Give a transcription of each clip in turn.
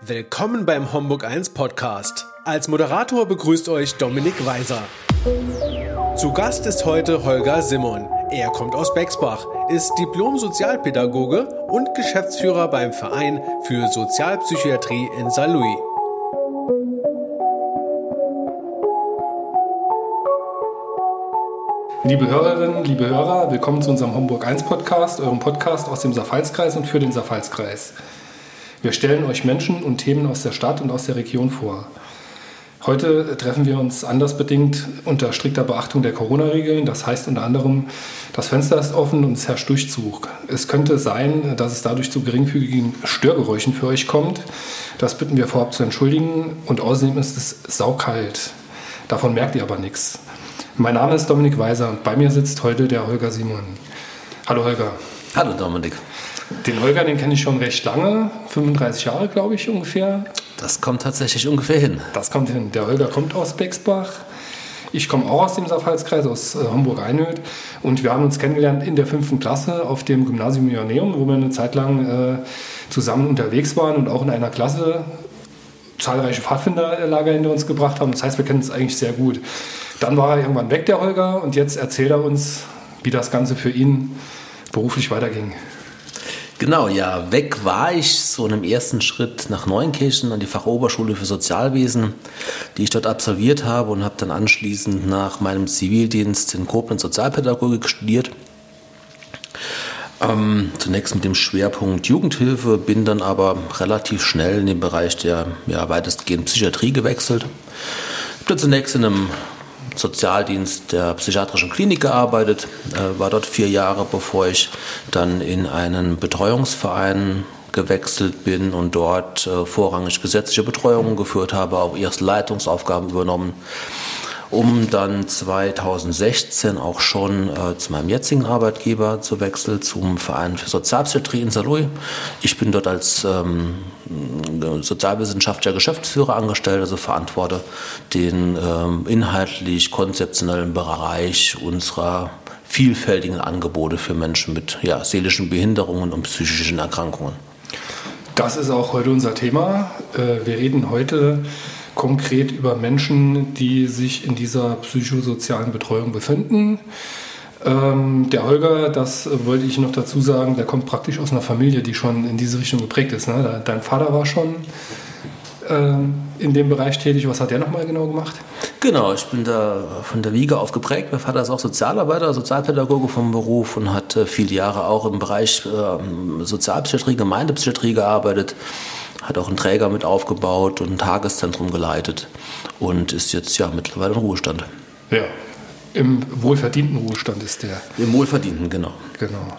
Willkommen beim Homburg 1 Podcast. Als Moderator begrüßt euch Dominik Weiser. Zu Gast ist heute Holger Simon. Er kommt aus Bexbach, ist Diplom-Sozialpädagoge und Geschäftsführer beim Verein für Sozialpsychiatrie in Saarlouis. Liebe Hörerinnen, liebe Hörer, willkommen zu unserem Homburg 1 Podcast, eurem Podcast aus dem Saarpfalzkreis und für den Saarpfalzkreis. Wir stellen euch Menschen und Themen aus der Stadt und aus der Region vor. Heute treffen wir uns andersbedingt unter strikter Beachtung der Corona-Regeln. Das heißt unter anderem, das Fenster ist offen und es herrscht Durchzug. Es könnte sein, dass es dadurch zu geringfügigen Störgeräuschen für euch kommt. Das bitten wir vorab zu entschuldigen. Und außerdem ist es saukalt. Davon merkt ihr aber nichts. Mein Name ist Dominik Weiser und bei mir sitzt heute der Holger Simon. Hallo Holger. Hallo Dominik. Den Holger, den kenne ich schon recht lange, 35 Jahre glaube ich ungefähr. Das kommt tatsächlich ungefähr hin. Das kommt hin. Der Holger kommt aus Bexbach. Ich komme auch aus dem Saarpfalzkreis, aus äh, Homburg-Einöd. Und wir haben uns kennengelernt in der fünften Klasse auf dem Gymnasium Ioneum, wo wir eine Zeit lang äh, zusammen unterwegs waren und auch in einer Klasse zahlreiche Pfadfinderlager hinter uns gebracht haben. Das heißt, wir kennen uns eigentlich sehr gut. Dann war er irgendwann weg, der Holger, und jetzt erzählt er uns, wie das Ganze für ihn beruflich weiterging. Genau, ja, weg war ich so in einem ersten Schritt nach Neunkirchen an die Fachoberschule für Sozialwesen, die ich dort absolviert habe und habe dann anschließend nach meinem Zivildienst in Koblenz Sozialpädagogik studiert. Ähm, zunächst mit dem Schwerpunkt Jugendhilfe, bin dann aber relativ schnell in den Bereich der ja, weitestgehend Psychiatrie gewechselt. Bin zunächst in einem Sozialdienst der psychiatrischen Klinik gearbeitet, äh, war dort vier Jahre, bevor ich dann in einen Betreuungsverein gewechselt bin und dort äh, vorrangig gesetzliche Betreuungen geführt habe, auch erst Leitungsaufgaben übernommen um dann 2016 auch schon äh, zu meinem jetzigen Arbeitgeber zu wechseln, zum Verein für Sozialpsychiatrie in Saarlouis. Ich bin dort als ähm, sozialwissenschaftlicher Geschäftsführer angestellt, also verantworte den ähm, inhaltlich konzeptionellen Bereich unserer vielfältigen Angebote für Menschen mit ja, seelischen Behinderungen und psychischen Erkrankungen. Das ist auch heute unser Thema. Äh, wir reden heute konkret über Menschen, die sich in dieser psychosozialen Betreuung befinden. Ähm, der Holger, das wollte ich noch dazu sagen, der kommt praktisch aus einer Familie, die schon in diese Richtung geprägt ist. Ne? Dein Vater war schon ähm, in dem Bereich tätig. Was hat der nochmal genau gemacht? Genau, ich bin da von der Wiege auf geprägt. Mein Vater ist auch Sozialarbeiter, Sozialpädagoge vom Beruf und hat äh, viele Jahre auch im Bereich äh, Sozialpsychiatrie, Gemeindepsychiatrie gearbeitet hat auch einen Träger mit aufgebaut und ein Tageszentrum geleitet und ist jetzt ja mittlerweile im Ruhestand. Ja, im wohlverdienten Ruhestand ist der. Im wohlverdienten, genau. Genau.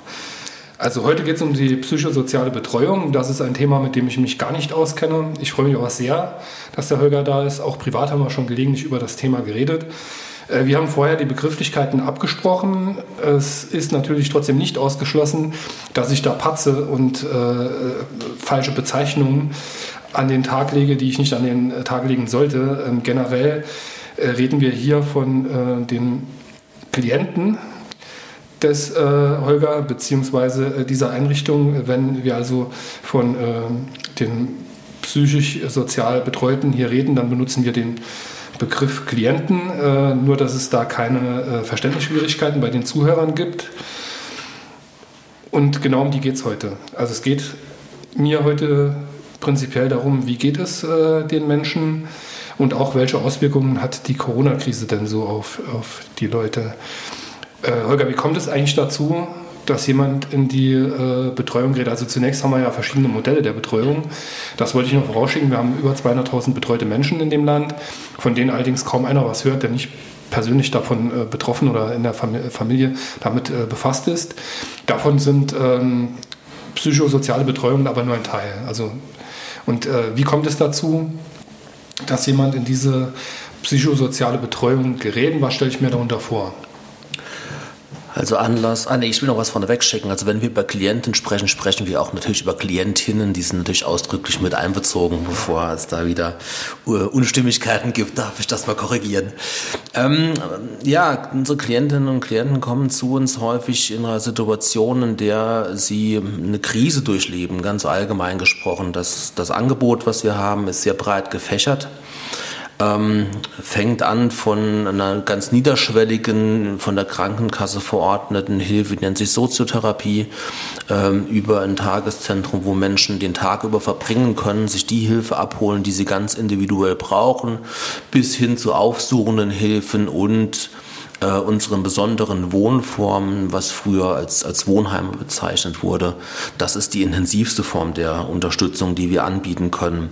Also heute geht es um die psychosoziale Betreuung. Das ist ein Thema, mit dem ich mich gar nicht auskenne. Ich freue mich aber sehr, dass der Holger da ist. Auch privat haben wir schon gelegentlich über das Thema geredet. Äh, wir haben vorher die Begrifflichkeiten abgesprochen. Es ist natürlich trotzdem nicht ausgeschlossen, dass ich da Patze und äh, falsche Bezeichnungen an den Tag lege, die ich nicht an den äh, Tag legen sollte. Ähm, generell äh, reden wir hier von äh, den Klienten des äh, Holger bzw. dieser Einrichtung. Wenn wir also von den psychisch-sozial Betreuten hier reden, dann benutzen wir den Begriff Klienten, äh, nur dass es da keine äh, Verständnisschwierigkeiten bei den Zuhörern gibt. Und genau um die geht es heute. Also es geht mir heute prinzipiell darum, wie geht es äh, den Menschen und auch welche Auswirkungen hat die Corona-Krise denn so auf, auf die Leute. Äh, Holger, wie kommt es eigentlich dazu, dass jemand in die äh, Betreuung gerät. Also zunächst haben wir ja verschiedene Modelle der Betreuung. Das wollte ich noch vorausschicken. Wir haben über 200.000 betreute Menschen in dem Land, von denen allerdings kaum einer was hört, der nicht persönlich davon äh, betroffen oder in der Familie damit äh, befasst ist. Davon sind ähm, psychosoziale Betreuungen aber nur ein Teil. Also, und äh, wie kommt es dazu, dass jemand in diese psychosoziale Betreuung gerät? Was stelle ich mir darunter vor? Also Anlass, ah nee, ich will noch was vorneweg schicken. Also wenn wir über Klienten sprechen, sprechen wir auch natürlich über Klientinnen, die sind natürlich ausdrücklich mit einbezogen, bevor es da wieder Unstimmigkeiten gibt, darf ich das mal korrigieren. Ähm, ja, unsere Klientinnen und Klienten kommen zu uns häufig in einer Situation, in der sie eine Krise durchleben, ganz allgemein gesprochen. Das, das Angebot, was wir haben, ist sehr breit gefächert ähm, fängt an von einer ganz niederschwelligen, von der Krankenkasse verordneten Hilfe, die nennt sich Soziotherapie, ähm, über ein Tageszentrum, wo Menschen den Tag über verbringen können, sich die Hilfe abholen, die sie ganz individuell brauchen, bis hin zu aufsuchenden Hilfen und äh, unseren besonderen Wohnformen, was früher als, als Wohnheime bezeichnet wurde. Das ist die intensivste Form der Unterstützung, die wir anbieten können.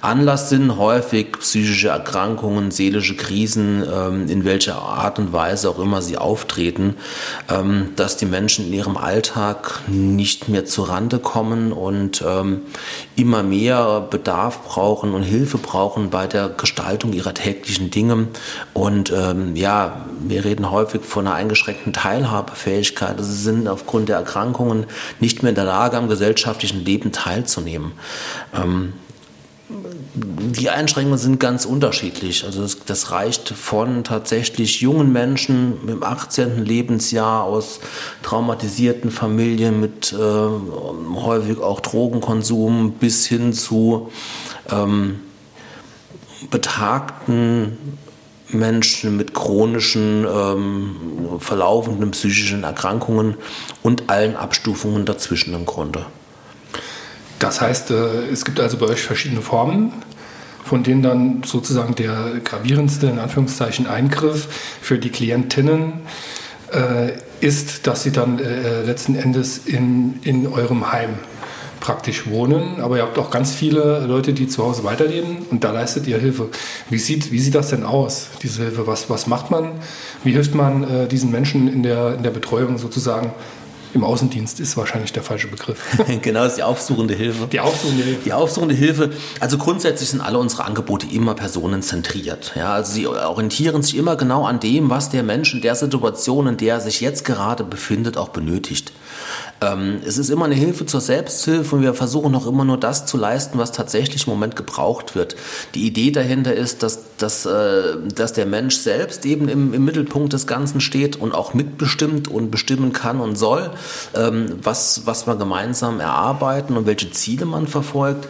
Anlass sind häufig psychische Erkrankungen, seelische Krisen, ähm, in welcher Art und Weise auch immer sie auftreten, ähm, dass die Menschen in ihrem Alltag nicht mehr zur Rande kommen und ähm, immer mehr Bedarf brauchen und Hilfe brauchen bei der Gestaltung ihrer täglichen Dinge. Und ähm, ja, wir reden häufig von einer eingeschränkten Teilhabefähigkeit. Also sie sind aufgrund der Erkrankungen nicht mehr in der Lage, am gesellschaftlichen Leben teilzunehmen. Ähm, die Einschränkungen sind ganz unterschiedlich. Also das, das, reicht von tatsächlich jungen Menschen im 18. Lebensjahr aus traumatisierten Familien mit äh, häufig auch Drogenkonsum bis hin zu ähm, betagten Menschen mit chronischen, ähm, verlaufenden psychischen Erkrankungen und allen Abstufungen dazwischen im Grunde. Das heißt, äh, es gibt also bei euch verschiedene Formen, von denen dann sozusagen der gravierendste, in Anführungszeichen, Eingriff für die Klientinnen äh, ist, dass sie dann äh, letzten Endes in, in eurem Heim praktisch wohnen, aber ihr habt auch ganz viele Leute, die zu Hause weiterleben und da leistet ihr Hilfe. Wie sieht, wie sieht das denn aus, diese Hilfe? Was, was macht man? Wie hilft man äh, diesen Menschen in der, in der Betreuung sozusagen? Im Außendienst ist wahrscheinlich der falsche Begriff. genau, das ist die aufsuchende Hilfe. Die aufsuchende Hilfe. Die aufsuchende Hilfe. Also grundsätzlich sind alle unsere Angebote immer personenzentriert. Ja, also sie orientieren sich immer genau an dem, was der Mensch in der Situation, in der er sich jetzt gerade befindet, auch benötigt. Ähm, es ist immer eine Hilfe zur Selbsthilfe und wir versuchen auch immer nur das zu leisten, was tatsächlich im Moment gebraucht wird. Die Idee dahinter ist, dass, dass, äh, dass der Mensch selbst eben im, im Mittelpunkt des Ganzen steht und auch mitbestimmt und bestimmen kann und soll, ähm, was, was wir gemeinsam erarbeiten und welche Ziele man verfolgt.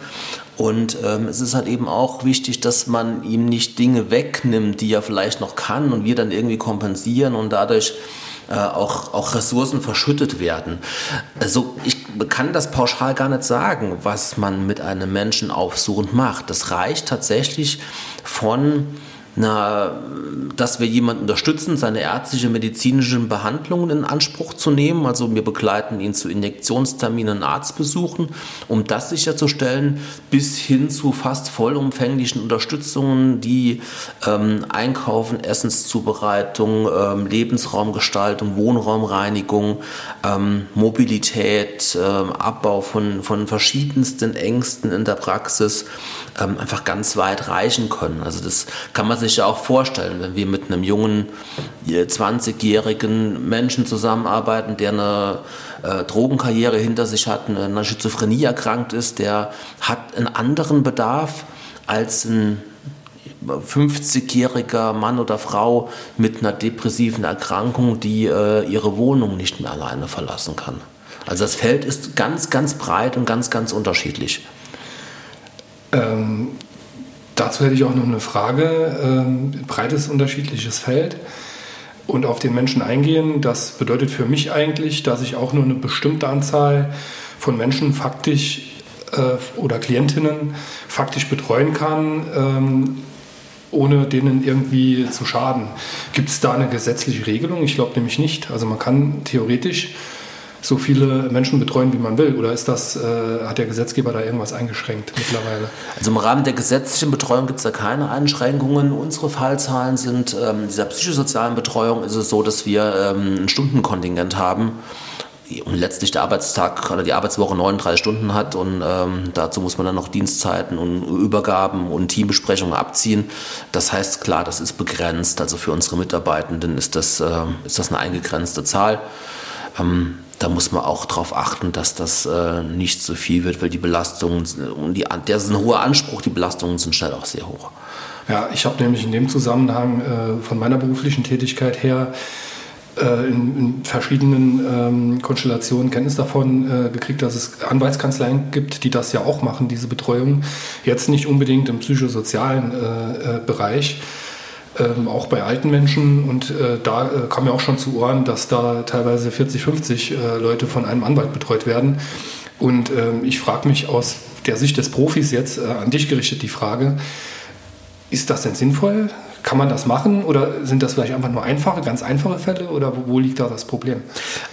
Und ähm, es ist halt eben auch wichtig, dass man ihm nicht Dinge wegnimmt, die er vielleicht noch kann und wir dann irgendwie kompensieren und dadurch äh, auch, auch Ressourcen verschüttet werden. Also ich kann das pauschal gar nicht sagen, was man mit einem Menschen aufsuchend macht. Das reicht tatsächlich von na, dass wir jemanden unterstützen, seine ärztliche, medizinischen Behandlungen in Anspruch zu nehmen. Also wir begleiten ihn zu Injektionsterminen, Arztbesuchen, um das sicherzustellen, bis hin zu fast vollumfänglichen Unterstützungen, die ähm, Einkaufen, Essenszubereitung, ähm, Lebensraumgestaltung, Wohnraumreinigung, ähm, Mobilität, ähm, Abbau von, von verschiedensten Ängsten in der Praxis ähm, einfach ganz weit reichen können. Also das kann man sich sich ja auch vorstellen, wenn wir mit einem jungen 20-jährigen Menschen zusammenarbeiten, der eine äh, Drogenkarriere hinter sich hat, eine, eine Schizophrenie erkrankt ist, der hat einen anderen Bedarf als ein 50-jähriger Mann oder Frau mit einer depressiven Erkrankung, die äh, ihre Wohnung nicht mehr alleine verlassen kann. Also das Feld ist ganz, ganz breit und ganz, ganz unterschiedlich. Ähm, Dazu hätte ich auch noch eine Frage. Ähm, breites unterschiedliches Feld und auf den Menschen eingehen. Das bedeutet für mich eigentlich, dass ich auch nur eine bestimmte Anzahl von Menschen faktisch äh, oder Klientinnen faktisch betreuen kann, ähm, ohne denen irgendwie zu schaden. Gibt es da eine gesetzliche Regelung? Ich glaube nämlich nicht. Also man kann theoretisch so viele Menschen betreuen, wie man will? Oder ist das, äh, hat der Gesetzgeber da irgendwas eingeschränkt mittlerweile? Also im Rahmen der gesetzlichen Betreuung gibt es da keine Einschränkungen. Unsere Fallzahlen sind, ähm, dieser psychosozialen Betreuung ist es so, dass wir ähm, ein Stundenkontingent haben und letztlich der Arbeitstag oder die Arbeitswoche 39 Stunden hat und ähm, dazu muss man dann noch Dienstzeiten und Übergaben und Teambesprechungen abziehen. Das heißt, klar, das ist begrenzt. Also für unsere Mitarbeitenden ist das, äh, ist das eine eingegrenzte Zahl. Ähm, da muss man auch darauf achten, dass das äh, nicht so viel wird, weil die Belastungen, und die, der ist ein hoher Anspruch, die Belastungen sind schnell auch sehr hoch. Ja, ich habe nämlich in dem Zusammenhang äh, von meiner beruflichen Tätigkeit her äh, in, in, verschiedenen ähm, Konstellationen Kenntnis davon äh, gekriegt, dass es Anwaltskanzleien gibt, die das ja auch machen, diese Betreuung. Jetzt nicht unbedingt im psychosozialen äh, äh Bereich, ähm, auch bei alten Menschen. Und äh, da äh, kam mir auch schon zu Ohren, dass da teilweise 40, 50 Leute von einem Anwalt betreut werden. Und ähm, ich frage mich aus der Sicht des Profis jetzt an dich gerichtet die Frage, ist das denn sinnvoll? Kann man das machen oder sind das vielleicht einfach nur einfache, ganz einfache Fälle oder wo, wo liegt da das Problem?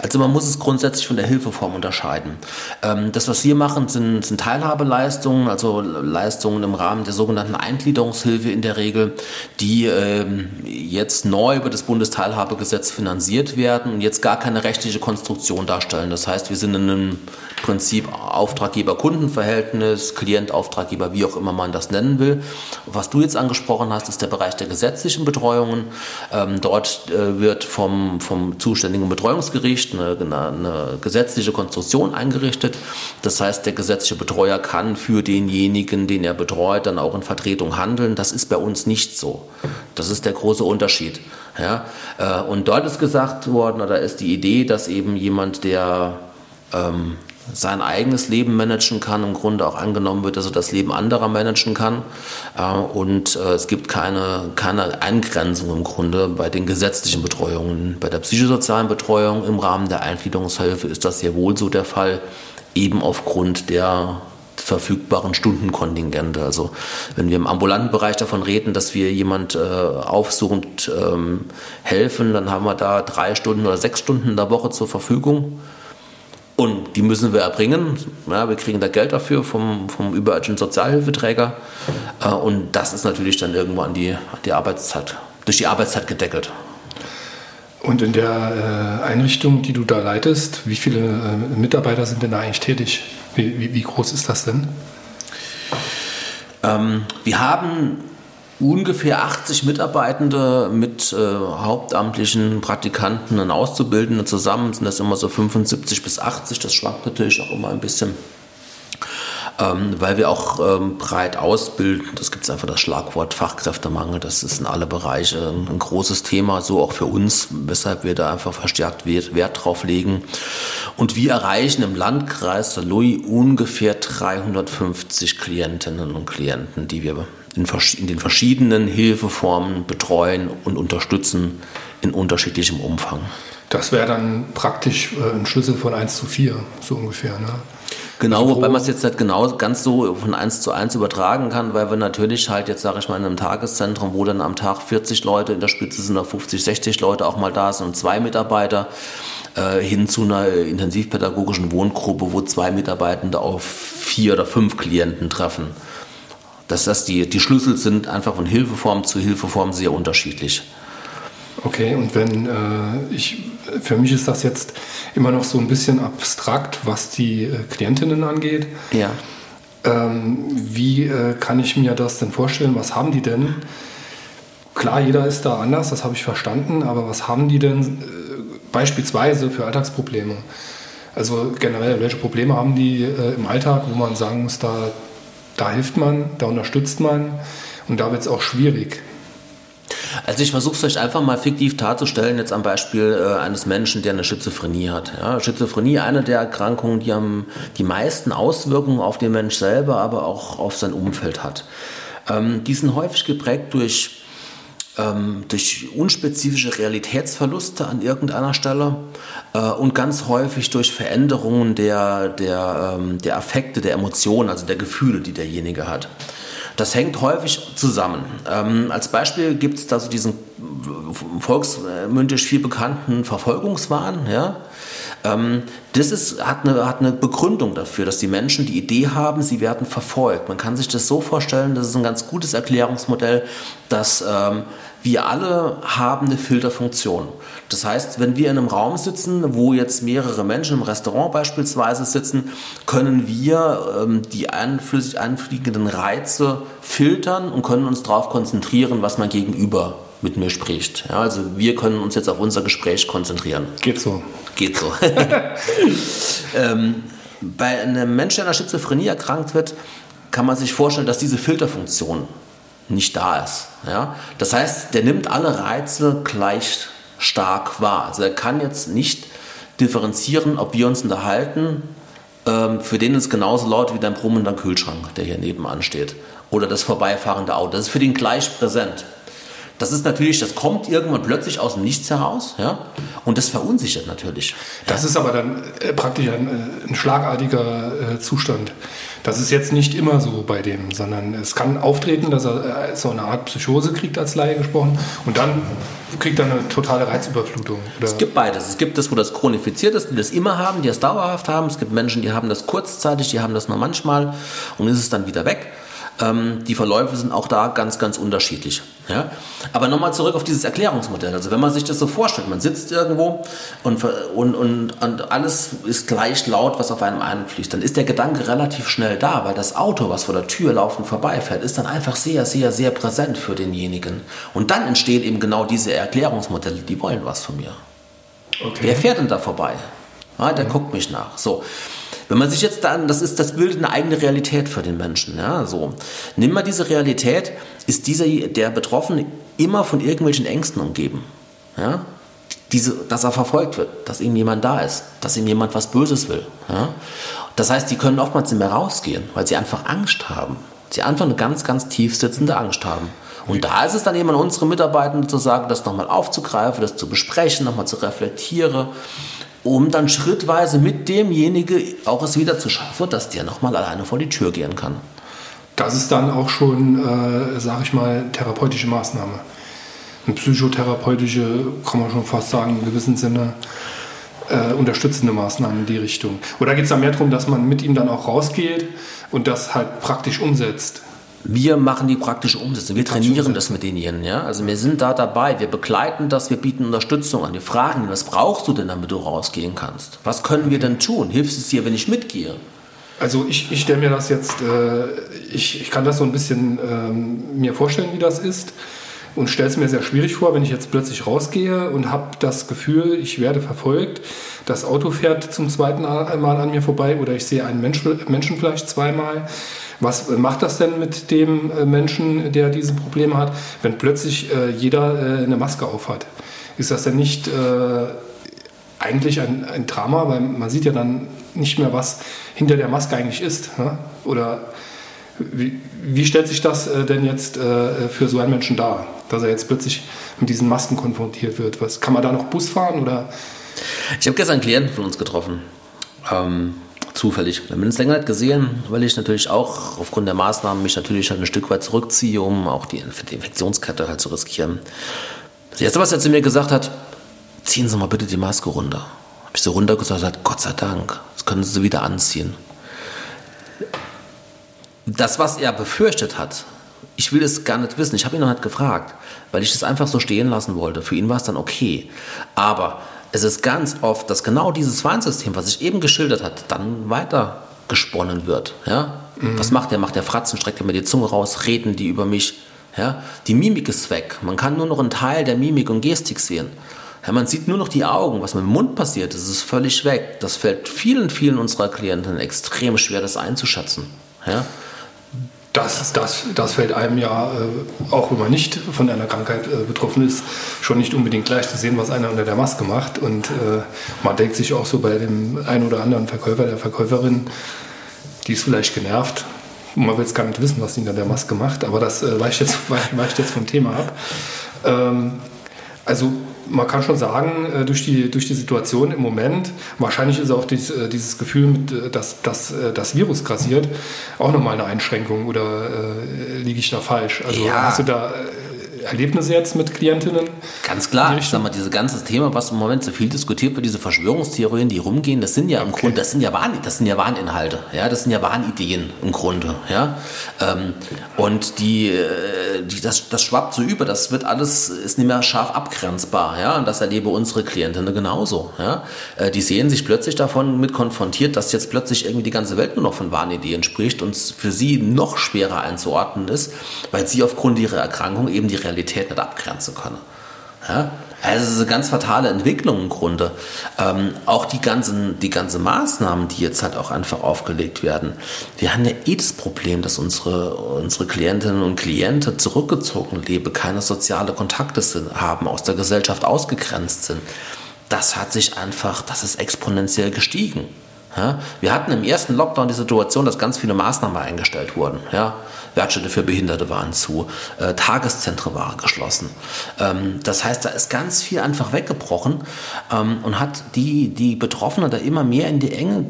Also man muss es grundsätzlich von der Hilfeform unterscheiden. Ähm, das, was wir machen, sind, sind Teilhabeleistungen, also Leistungen im Rahmen der sogenannten Eingliederungshilfe in der Regel, die ähm, jetzt neu über das Bundesteilhabegesetz finanziert werden und jetzt gar keine rechtliche Konstruktion darstellen. Das heißt, wir sind in einem Prinzip Auftraggeber-Kundenverhältnis, Klient-Auftraggeber, wie auch immer man das nennen will. Was du jetzt angesprochen hast, ist der Bereich der gesetzlichen Betreuungen. Ähm, dort äh, wird vom, vom zuständigen Betreuungsgericht eine, eine, gesetzliche Konstruktion eingerichtet. Das heißt, der gesetzliche Betreuer kann für denjenigen, den er betreut, dann auch in Vertretung handeln. Das ist bei uns nicht so. Das ist der große Unterschied. Ja? Äh, und dort ist gesagt worden, oder ist die Idee, dass eben jemand, der ähm, sein eigenes Leben managen kann, im Grunde auch angenommen wird, dass er das Leben anderer managen kann. Äh, und äh, es gibt keine, keine Eingrenzung im Grunde bei den gesetzlichen Betreuungen. Bei der psychosozialen Betreuung im Rahmen der Eingliederungshilfe ist das sehr wohl so der Fall, eben aufgrund der verfügbaren Stundenkontingente. Also wenn wir im ambulanten Bereich davon reden, dass wir jemand äh, aufsuchend ähm, helfen, dann haben wir da drei Stunden oder sechs Stunden in der Woche zur Verfügung. Und die müssen wir erbringen. Ja, wir kriegen da Geld dafür vom, vom überirdischen Sozialhilfeträger. Äh, und das ist natürlich dann irgendwo an die, an die Arbeitszeit, durch die Arbeitszeit gedeckelt. Und in der äh, Einrichtung, die du da leitest, wie viele äh, Mitarbeiter sind denn da eigentlich tätig? Wie, wie, wie groß ist das denn? Ähm, wir haben ungefähr 80 Mitarbeitende mit äh, hauptamtlichen Praktikanten und Auszubildenden zusammen sind das immer so 75 bis 80. Das schwankt natürlich auch immer ein bisschen, ähm, weil wir auch ähm, breit ausbilden. Das gibt es einfach das Schlagwort Fachkräftemangel. Das ist in alle Bereiche ein großes Thema, so auch für uns, weshalb wir da einfach verstärkt Wert, Wert drauf legen. Und wir erreichen im Landkreis Louis ungefähr 350 Klientinnen und Klienten, die wir in, in den verschiedenen Hilfeformen betreuen und unterstützen in unterschiedlichem Umfang. Das wäre dann praktisch äh, ein Schlüssel von 1 zu 4, so ungefähr. Ne? Genau, also wobei man es jetzt nicht genau ganz so von 1 zu 1 übertragen kann, weil wir natürlich halt jetzt, sage ich mal, in einem Tageszentrum, wo dann am Tag 40 Leute, in der Spitze sind da 50, 60 Leute auch mal da sind und zwei Mitarbeiter, äh, hin zu einer intensivpädagogischen Wohngruppe, wo zwei Mitarbeitende auf vier oder fünf Klienten treffen dass das die, die Schlüssel sind einfach von Hilfeform zu Hilfeform sehr unterschiedlich. Okay, und wenn äh, ich, für mich ist das jetzt immer noch so ein bisschen abstrakt, was die äh, Klientinnen angeht. Ja. Ähm, wie äh, kann ich mir das denn vorstellen? Was haben die denn? Klar, jeder ist da anders, das habe ich verstanden, aber was haben die denn äh, beispielsweise für Alltagsprobleme? Also generell, welche Probleme haben die äh, im Alltag, wo man sagen muss, da da hilft man, da unterstützt man und da wird es auch schwierig. Also ich versuche es euch einfach mal fiktiv darzustellen, jetzt am Beispiel äh, eines Menschen, der eine Schizophrenie hat. Ja, Schizophrenie, eine der Erkrankungen, die am die meisten Auswirkungen auf den Mensch selber, aber auch auf sein Umfeld hat. Ähm, die sind häufig geprägt durch ähm, durch unspezifische Realitätsverluste an irgendeiner Stelle äh, und ganz häufig durch Veränderungen der, der, ähm, der Affekte, der Emotionen, also der Gefühle, die derjenige hat. Das hängt häufig zusammen. Ähm, als Beispiel gibt es da so diesen volksmündisch viel bekannten Verfolgungswahn. Ja? Ähm, das ist, hat, eine, hat eine Begründung dafür, dass die Menschen die Idee haben, sie werden verfolgt. Man kann sich das so vorstellen, das ist ein ganz gutes Erklärungsmodell, dass ähm, wir alle haben eine Filterfunktion. Das heißt, wenn wir in einem Raum sitzen, wo jetzt mehrere Menschen im Restaurant beispielsweise sitzen, können wir ähm, die einflüssig einfliegenden Reize filtern und können uns darauf konzentrieren, was man gegenüber mit mir spricht. Ja, also wir können uns jetzt auf unser Gespräch konzentrieren. Geht so. Geht so. ähm, bei einem Menschen, der an Schizophrenie erkrankt wird, kann man sich vorstellen, dass diese Filterfunktion nicht da ist. Ja? Das heißt, der nimmt alle Reize gleich stark wahr. Also er kann jetzt nicht differenzieren, ob wir uns unterhalten, ähm, für den ist genauso laut wie dein brummender Kühlschrank, der hier nebenan steht. Oder das vorbeifahrende Auto. Das ist für den gleich präsent. Das ist natürlich, das kommt irgendwann plötzlich aus dem Nichts heraus, ja, und das verunsichert natürlich. Das ist aber dann äh, praktisch ein, äh, ein schlagartiger äh, Zustand. Das ist jetzt nicht immer so bei dem, sondern es kann auftreten, dass er so eine Art Psychose kriegt, als Laie gesprochen, und dann kriegt er eine totale Reizüberflutung. Oder? Es gibt beides. Es gibt das, wo das chronifiziert ist, die das immer haben, die das dauerhaft haben. Es gibt Menschen, die haben das kurzzeitig, die haben das nur manchmal und ist es dann wieder weg. Ähm, die Verläufe sind auch da ganz, ganz unterschiedlich. Ja? Aber nochmal zurück auf dieses Erklärungsmodell. Also wenn man sich das so vorstellt, man sitzt irgendwo und, und, und, und alles ist gleich laut, was auf einem einfließt, dann ist der Gedanke relativ schnell da, weil das Auto, was vor der Tür laufend vorbeifährt, ist dann einfach sehr, sehr, sehr präsent für denjenigen. Und dann entstehen eben genau diese Erklärungsmodelle, die wollen was von mir. Okay. Wer fährt denn da vorbei? Ja, der mhm. guckt mich nach. So. Wenn man sich jetzt dann, das ist, das bildet eine eigene Realität für den Menschen. Ja, so. Nimm mal diese Realität, ist dieser, der Betroffene immer von irgendwelchen Ängsten umgeben. Ja? Diese, dass er verfolgt wird, dass ihm jemand da ist, dass ihm jemand was Böses will. Ja? Das heißt, die können oftmals nicht mehr rausgehen, weil sie einfach Angst haben. Sie einfach eine ganz, ganz tief sitzende Angst haben. Und da ist es dann eben an unsere Mitarbeitenden zu sagen, das nochmal aufzugreifen, das zu besprechen, nochmal zu reflektieren um dann schrittweise mit demjenigen auch es wieder zu schaffen, dass der nochmal alleine vor die Tür gehen kann. Das ist dann auch schon, äh, sage ich mal, therapeutische Maßnahme. Eine psychotherapeutische, kann man schon fast sagen, im gewissen Sinne äh, unterstützende Maßnahmen in die Richtung. Oder geht es da mehr darum, dass man mit ihm dann auch rausgeht und das halt praktisch umsetzt? Wir machen die praktische Umsetzung. Wir trainieren das mit denjenigen. Ja? Also wir sind da dabei, wir begleiten das, wir bieten Unterstützung an. Wir fragen, was brauchst du denn, damit du rausgehen kannst? Was können wir denn tun? Hilft es dir, wenn ich mitgehe? Also ich, ich stelle mir das jetzt, äh, ich, ich kann das so ein bisschen ähm, mir vorstellen, wie das ist und stelle es mir sehr schwierig vor, wenn ich jetzt plötzlich rausgehe und habe das Gefühl, ich werde verfolgt, das Auto fährt zum zweiten Mal an mir vorbei oder ich sehe einen Mensch, Menschen vielleicht zweimal was macht das denn mit dem äh, Menschen, der diese Probleme hat, wenn plötzlich äh, jeder äh, eine Maske aufhat? Ist das denn nicht eigentlich ein, ein Drama, weil man sieht ja dann nicht mehr, was hinter der Maske eigentlich ist? Ne? Oder wie, wie, stellt sich das denn jetzt für so einen Menschen dar, dass er jetzt plötzlich mit diesen Masken konfrontiert wird? Was, kann man da noch Bus fahren? Oder? Ich habe gestern einen Klienten von uns getroffen. Ähm, zufällig. Wir haben uns länger nicht gesehen, weil ich natürlich auch aufgrund der Maßnahmen mich natürlich halt ein Stück weit zurückziehe, um auch die, Infektionskette halt zu riskieren. Das erste, was er zu mir gesagt hat, ziehen Sie mal bitte die Maske runter. Habe ich so runtergesagt, gesagt, Gott sei Dank, das können Sie wieder anziehen. Das, was er befürchtet hat, ich will es gar nicht wissen. Ich habe ihn noch nicht gefragt, weil ich das einfach so stehen lassen wollte. Für ihn war es dann okay. Aber es ist ganz oft, dass genau dieses Warnsystem, was ich eben geschildert habe, dann weiter gesponnen wird. Ja? Mhm. Was macht der? Macht der Fratzen, streckt er mir die Zunge raus, reden die über mich. Ja? Die Mimik ist weg. Man kann nur noch einen Teil der Mimik und Gestik sehen. Ja, man sieht nur noch die Augen. Was mit dem Mund passiert, das ist völlig weg. Das fällt vielen, vielen unserer Klienten extrem schwer, das einzuschätzen. Ja? Das, das, das fällt einem ja, äh, auch wenn man nicht von einer Krankheit äh, betroffen ist, schon nicht unbedingt gleich zu sehen, was einer unter der Maske macht. Und äh, man denkt sich auch so bei dem einen oder anderen Verkäufer, der Verkäuferin, die ist vielleicht genervt. Man will es gar nicht wissen, was sie unter der Maske macht, aber das weicht, jetzt, weicht jetzt vom Thema ab. Ähm, also man kann schon sagen, äh, durch die, durch die Situation im Moment, wahrscheinlich ist auch dies, äh, dieses Gefühl, mit, äh, dass, dass das Virus grassiert, auch nochmal eine Einschränkung oder äh, liege ich da falsch? Also ja. hast du da Erlebnisse jetzt mit Klientinnen? Ganz klar. Ich sag mal, dieses ganze Thema, was im Moment so viel diskutiert wird, diese Verschwörungstheorien, die rumgehen, das sind ja im okay. Grunde, das sind ja Wahn, das sind ja Wahninhalte, ja, das sind ja Wahnideen im Grunde, ja. Ähm, und die, äh, die, das, das schwappt so über, das wird alles, ist nicht mehr scharf abgrenzbar, ja. Und das erlebe unsere Klientinnen genauso, ja. Äh, die sehen sich plötzlich davon mit konfrontiert, dass jetzt plötzlich irgendwie die ganze Welt nur noch von Wahnideen spricht und es für sie noch schwerer einzuordnen ist, weil sie aufgrund ihrer Erkrankung eben die Realität nicht abgrenzen können. Ja? Also es ist eine ganz fatale Entwicklung im Grunde. Ähm, auch die ganzen, die ganzen Maßnahmen, die jetzt halt auch einfach aufgelegt werden. Wir haben ja eh das Problem, dass unsere, unsere Klientinnen und Klienten zurückgezogen leben, keine soziale Kontakte sind, haben, aus der Gesellschaft ausgegrenzt sind. Das hat sich einfach, das ist exponentiell gestiegen. Ja? Wir hatten im ersten Lockdown die Situation, dass ganz viele Maßnahmen eingestellt wurden. Ja? Werkstätte für Behinderte waren zu, äh, Tageszentren waren geschlossen. Ähm, das heißt, da ist ganz viel einfach weggebrochen ähm, und hat die, die Betroffenen da immer mehr in die Enge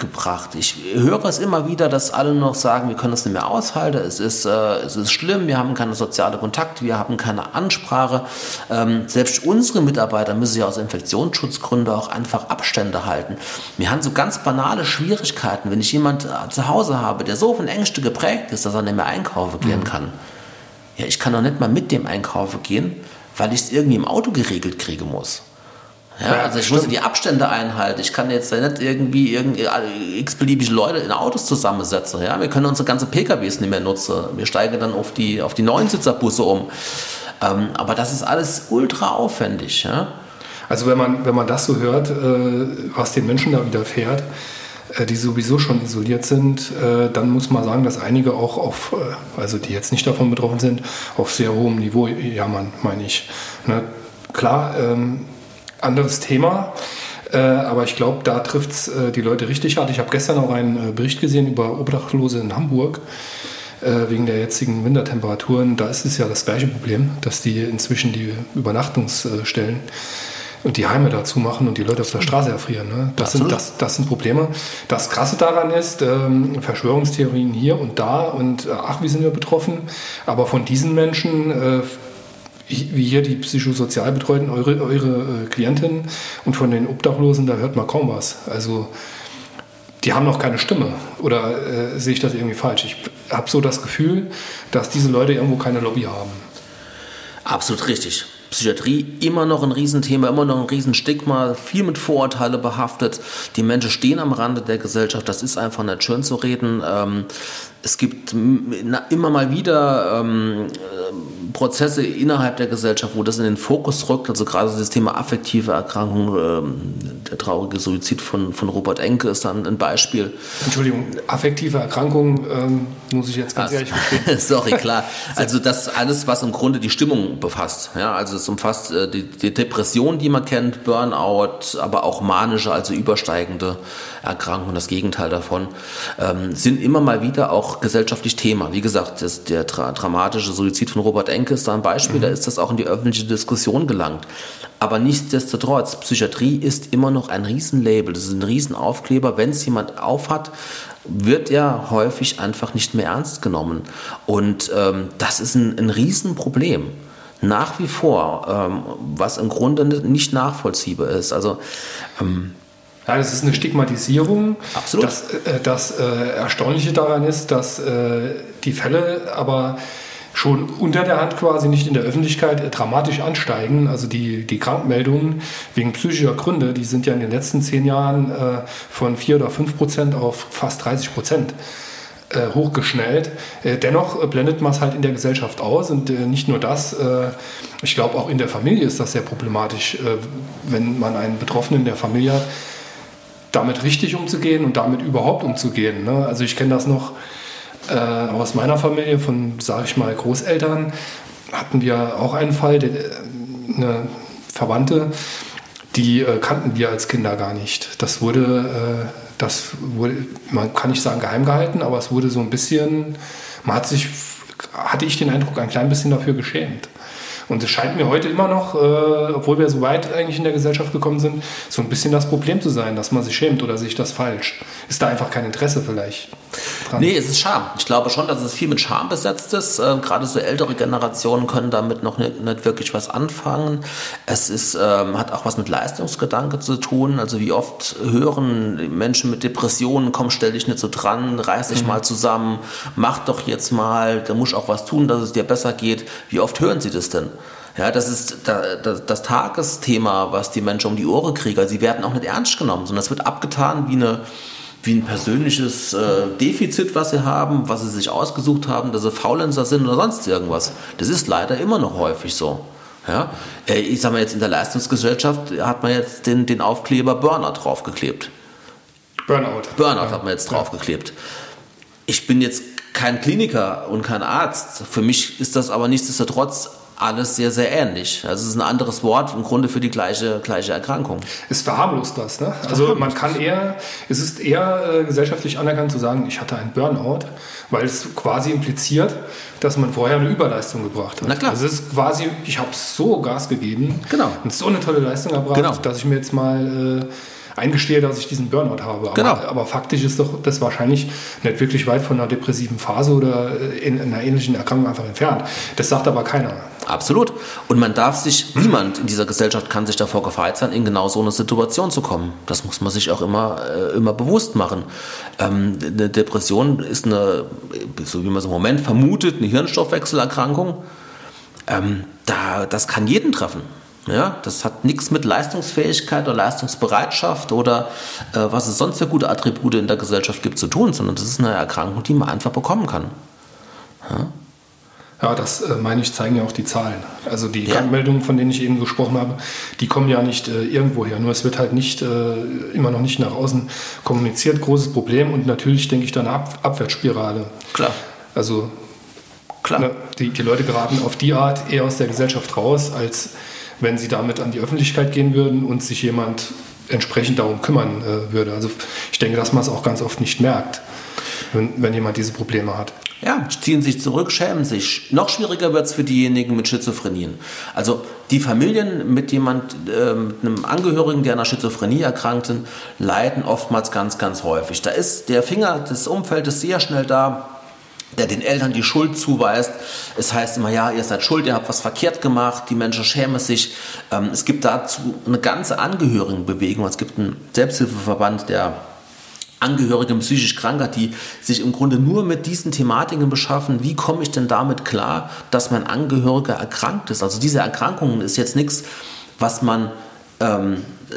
gebracht. Ich höre es immer wieder, dass alle noch sagen, wir können das nicht mehr aushalten, es ist, äh, es ist schlimm, wir haben keine soziale Kontakte, wir haben keine Ansprache. Ähm, selbst unsere Mitarbeiter müssen ja aus Infektionsschutzgründen auch einfach Abstände halten. Wir haben so ganz banale Schwierigkeiten, wenn ich jemand äh, zu Hause habe, der so von Ängste geprägt ist, dass er nicht mehr einkaufen gehen mhm. kann. Ja, ich kann doch nicht mal mit dem einkaufen gehen, weil ich es irgendwie im Auto geregelt kriegen muss. Ja, also ich muss die Abstände einhalten. Ich kann jetzt nicht irgendwie, irgendwie x-beliebige Leute in Autos zusammensetzen. Ja, wir können unsere ganzen PKWs nicht mehr nutzen. Wir steigen dann auf die, auf die Neunsitzer-Busse um. Ähm, aber das ist alles ultra aufwendig. Ja? Also wenn man, wenn man das so hört, äh, was den Menschen da widerfährt, äh, die sowieso schon isoliert sind, äh, dann muss man sagen, dass einige auch auf, äh, also die jetzt nicht davon betroffen sind, auf sehr hohem Niveau jammern, meine ich. Ne? Klar, ähm, anderes Thema. Äh, aber ich glaube, da trifft es äh, die Leute richtig hart. Ich habe gestern auch einen äh, Bericht gesehen über Obdachlose in Hamburg wegen der jetzigen Wintertemperaturen. Da ist es ja das gleiche Problem, dass die inzwischen die Übernachtungsstellen und die Heime dazu machen und die Leute auf der Straße erfrieren. Ne? Das, sind, das, das sind Probleme. Das Krasse daran ist, ähm, Verschwörungstheorien hier und da und ach, wie sind wir betroffen. Aber von diesen Menschen wie hier die psychosozial betreuten, eure, eure äh, Klientinnen und von den Obdachlosen, da hört man kaum was. Also die haben noch keine Stimme. Oder äh, sehe ich das irgendwie falsch? Ich habe so das Gefühl, dass diese Leute irgendwo keine Lobby haben. Absolut richtig. Psychiatrie immer noch ein Riesenthema, immer noch ein Riesenstigma, viel mit Vorurteile behaftet. Die Menschen stehen am Rande der Gesellschaft, das ist einfach nicht schön zu reden. Ähm, es gibt immer mal wieder ähm, Prozesse innerhalb der Gesellschaft, wo das in den Fokus rückt. Also gerade das Thema affektive Erkrankung, ähm, der traurige Suizid von, von Robert Enke ist dann ein Beispiel. Entschuldigung, affektive Erkrankung ähm, muss ich jetzt ganz also, ehrlich gestehen. Sorry, klar. Also das alles, was im Grunde die Stimmung befasst. Ja, also es umfasst äh, die, die Depression, die man kennt, Burnout, aber auch manische, also übersteigende Erkrankungen, das Gegenteil davon, ähm, sind immer mal wieder auch gesellschaftlich Thema. Wie gesagt, das, der tra dramatische Suizid von Robert Enke ist da ein Beispiel, mhm. da ist das auch in die öffentliche Diskussion gelangt. Aber nichtsdestotrotz, Psychiatrie ist immer noch ein Riesenlabel, das ist ein Riesenaufkleber. Wenn es jemand aufhat, wird er häufig einfach nicht mehr ernst genommen. Und ähm, das ist ein, ein Riesenproblem nach wie vor, ähm, was im Grunde nicht nachvollziehbar ist. Also ähm, ja, das ist eine Stigmatisierung. Absolut. Das, äh, das äh, Erstaunliche daran ist, dass äh, die Fälle aber schon unter der Hand quasi nicht in der Öffentlichkeit äh, dramatisch ansteigen. Also die, die Krankmeldungen wegen psychischer Gründe, die sind ja in den letzten zehn Jahren äh, von 4 oder 5 Prozent auf fast 30 Prozent äh, hochgeschnellt. dennoch blendet man es halt in der Gesellschaft aus und nicht nur das. ich glaube, auch in der Familie ist das sehr problematisch, wenn man einen Betroffenen in der Familie hat damit richtig umzugehen und damit überhaupt umzugehen. Ne? Also ich kenne das noch äh, aus meiner Familie von, sage ich mal, Großeltern. Hatten wir auch einen Fall, der, eine Verwandte, die äh, kannten wir als Kinder gar nicht. Das wurde, äh, das wurde, man kann nicht sagen geheim gehalten, aber es wurde so ein bisschen, man hat sich, hatte ich den Eindruck, ein klein bisschen dafür geschämt. Und es scheint mir heute immer noch, äh, obwohl wir so weit eigentlich in der Gesellschaft gekommen sind, so ein bisschen das Problem zu sein, dass man sich schämt oder sich das falsch. Ist da einfach kein Interesse vielleicht? Dran. Nee, es ist Scham. Ich glaube schon, dass es viel mit Scham besetzt ist. Äh, gerade so ältere Generationen können damit noch nicht, nicht wirklich was anfangen. Es ist, ähm, hat auch was mit Leistungsgedanke zu tun. Also wie oft hören Menschen mit Depressionen, komm, stell dich nicht so dran, reiß dich mhm. mal zusammen, mach doch jetzt mal, da musst auch was tun, dass es dir besser geht. Wie oft hören sie das denn? Ja, das ist das Tagesthema, was die Menschen um die Ohren kriegen. Also sie werden auch nicht ernst genommen, sondern es wird abgetan wie eine wie ein persönliches äh, Defizit, was sie haben, was sie sich ausgesucht haben, dass sie Faulenzer sind oder sonst irgendwas. Das ist leider immer noch häufig so. Ja? Äh, ich sage mal jetzt in der Leistungsgesellschaft hat man jetzt den, den Aufkleber Burnout draufgeklebt. Burnout. Burnout ja. hat man jetzt draufgeklebt. Ich bin jetzt kein Kliniker und kein Arzt. Für mich ist das aber nichtsdestotrotz alles sehr, sehr ähnlich. Also es ist ein anderes Wort im Grunde für die gleiche, gleiche Erkrankung. Es verharmlost das. Ne? Also man kann eher, es ist eher äh, gesellschaftlich anerkannt zu sagen, ich hatte einen Burnout, weil es quasi impliziert, dass man vorher eine Überleistung gebracht hat. Na klar. Also es ist quasi, ich habe so Gas gegeben genau. und so eine tolle Leistung erbracht, genau. dass ich mir jetzt mal... Äh, eingestehe, dass ich diesen Burnout habe. Aber, genau. aber faktisch ist doch das wahrscheinlich nicht wirklich weit von einer depressiven Phase oder in einer ähnlichen Erkrankung einfach entfernt. Das sagt aber keiner. Absolut. Und man darf sich, niemand in dieser Gesellschaft kann sich davor gefeit sein, in genau so eine Situation zu kommen. Das muss man sich auch immer, äh, immer bewusst machen. Ähm, eine Depression ist eine, so wie man es im Moment vermutet, eine Hirnstoffwechselerkrankung. Ähm, da, das kann jeden treffen. Ja, das hat nichts mit Leistungsfähigkeit oder Leistungsbereitschaft oder äh, was es sonst für gute Attribute in der Gesellschaft gibt zu tun, sondern das ist eine Erkrankung, die man einfach bekommen kann. Ja? Ja, das äh, meine ich, zeigen ja auch die Zahlen. Also die ja. Krankmeldungen, von denen ich eben gesprochen habe, die kommen ja nicht äh, irgendwo her. Nur es wird halt nicht, äh, immer noch nicht nach außen kommuniziert. Großes Problem und natürlich denke ich da eine Ab Abwärtsspirale. Klar. Also Klar. Ne, die, die Leute geraten auf die Art eher aus der Gesellschaft raus, als wenn sie damit an die Öffentlichkeit gehen würden und sich jemand entsprechend darum kümmern äh, würde. Also ich denke, dass man es auch ganz oft nicht merkt, wenn, wenn jemand diese Probleme hat. Ja, ziehen sich zurück, schämen sich. Noch schwieriger wird es für diejenigen mit Schizophrenien. Also die Familien mit jemand, äh, mit einem Angehörigen, der an einer Schizophrenie erkrankt sind, leiden oftmals ganz, ganz häufig. Da ist der Finger des Umfeldes sehr schnell da, der den Eltern die Schuld zuweist. Es heißt immer, ja, ihr seid schuld, ihr habt was verkehrt gemacht, die Menschen schämen sich. Ähm, es gibt dazu eine ganze Angehörigenbewegung. Es gibt einen Selbsthilfeverband, der Angehörige psychisch Kranker, die sich im Grunde nur mit diesen Thematiken beschaffen. Wie komme ich denn damit klar, dass mein Angehöriger erkrankt ist? Also diese Erkrankung ist jetzt nichts, was man ähm, äh,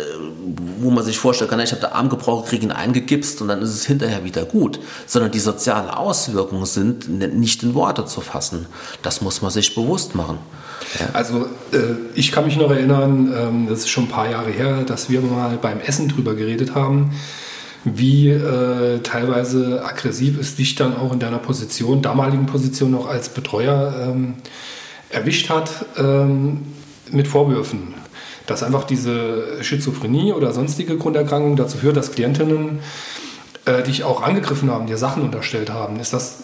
wo man sich vorstellen kann, ich habe den Arm gebrochen, kriege ihn eingegipst und dann ist es hinterher wieder gut, sondern die sozialen Auswirkungen sind nicht in Worte zu fassen. Das muss man sich bewusst machen. Also äh, ich kann mich noch erinnern, ähm, das ist schon ein paar Jahre her, dass wir mal beim Essen drüber geredet haben, wie äh, teilweise aggressiv es dich dann auch in deiner Position, damaligen Position noch als Betreuer ähm, erwischt hat ähm, mit Vorwürfen dass einfach diese Schizophrenie oder sonstige Grunderkrankungen dazu führt, dass Klientinnen äh, dich auch angegriffen haben, dir Sachen unterstellt haben. Ist das,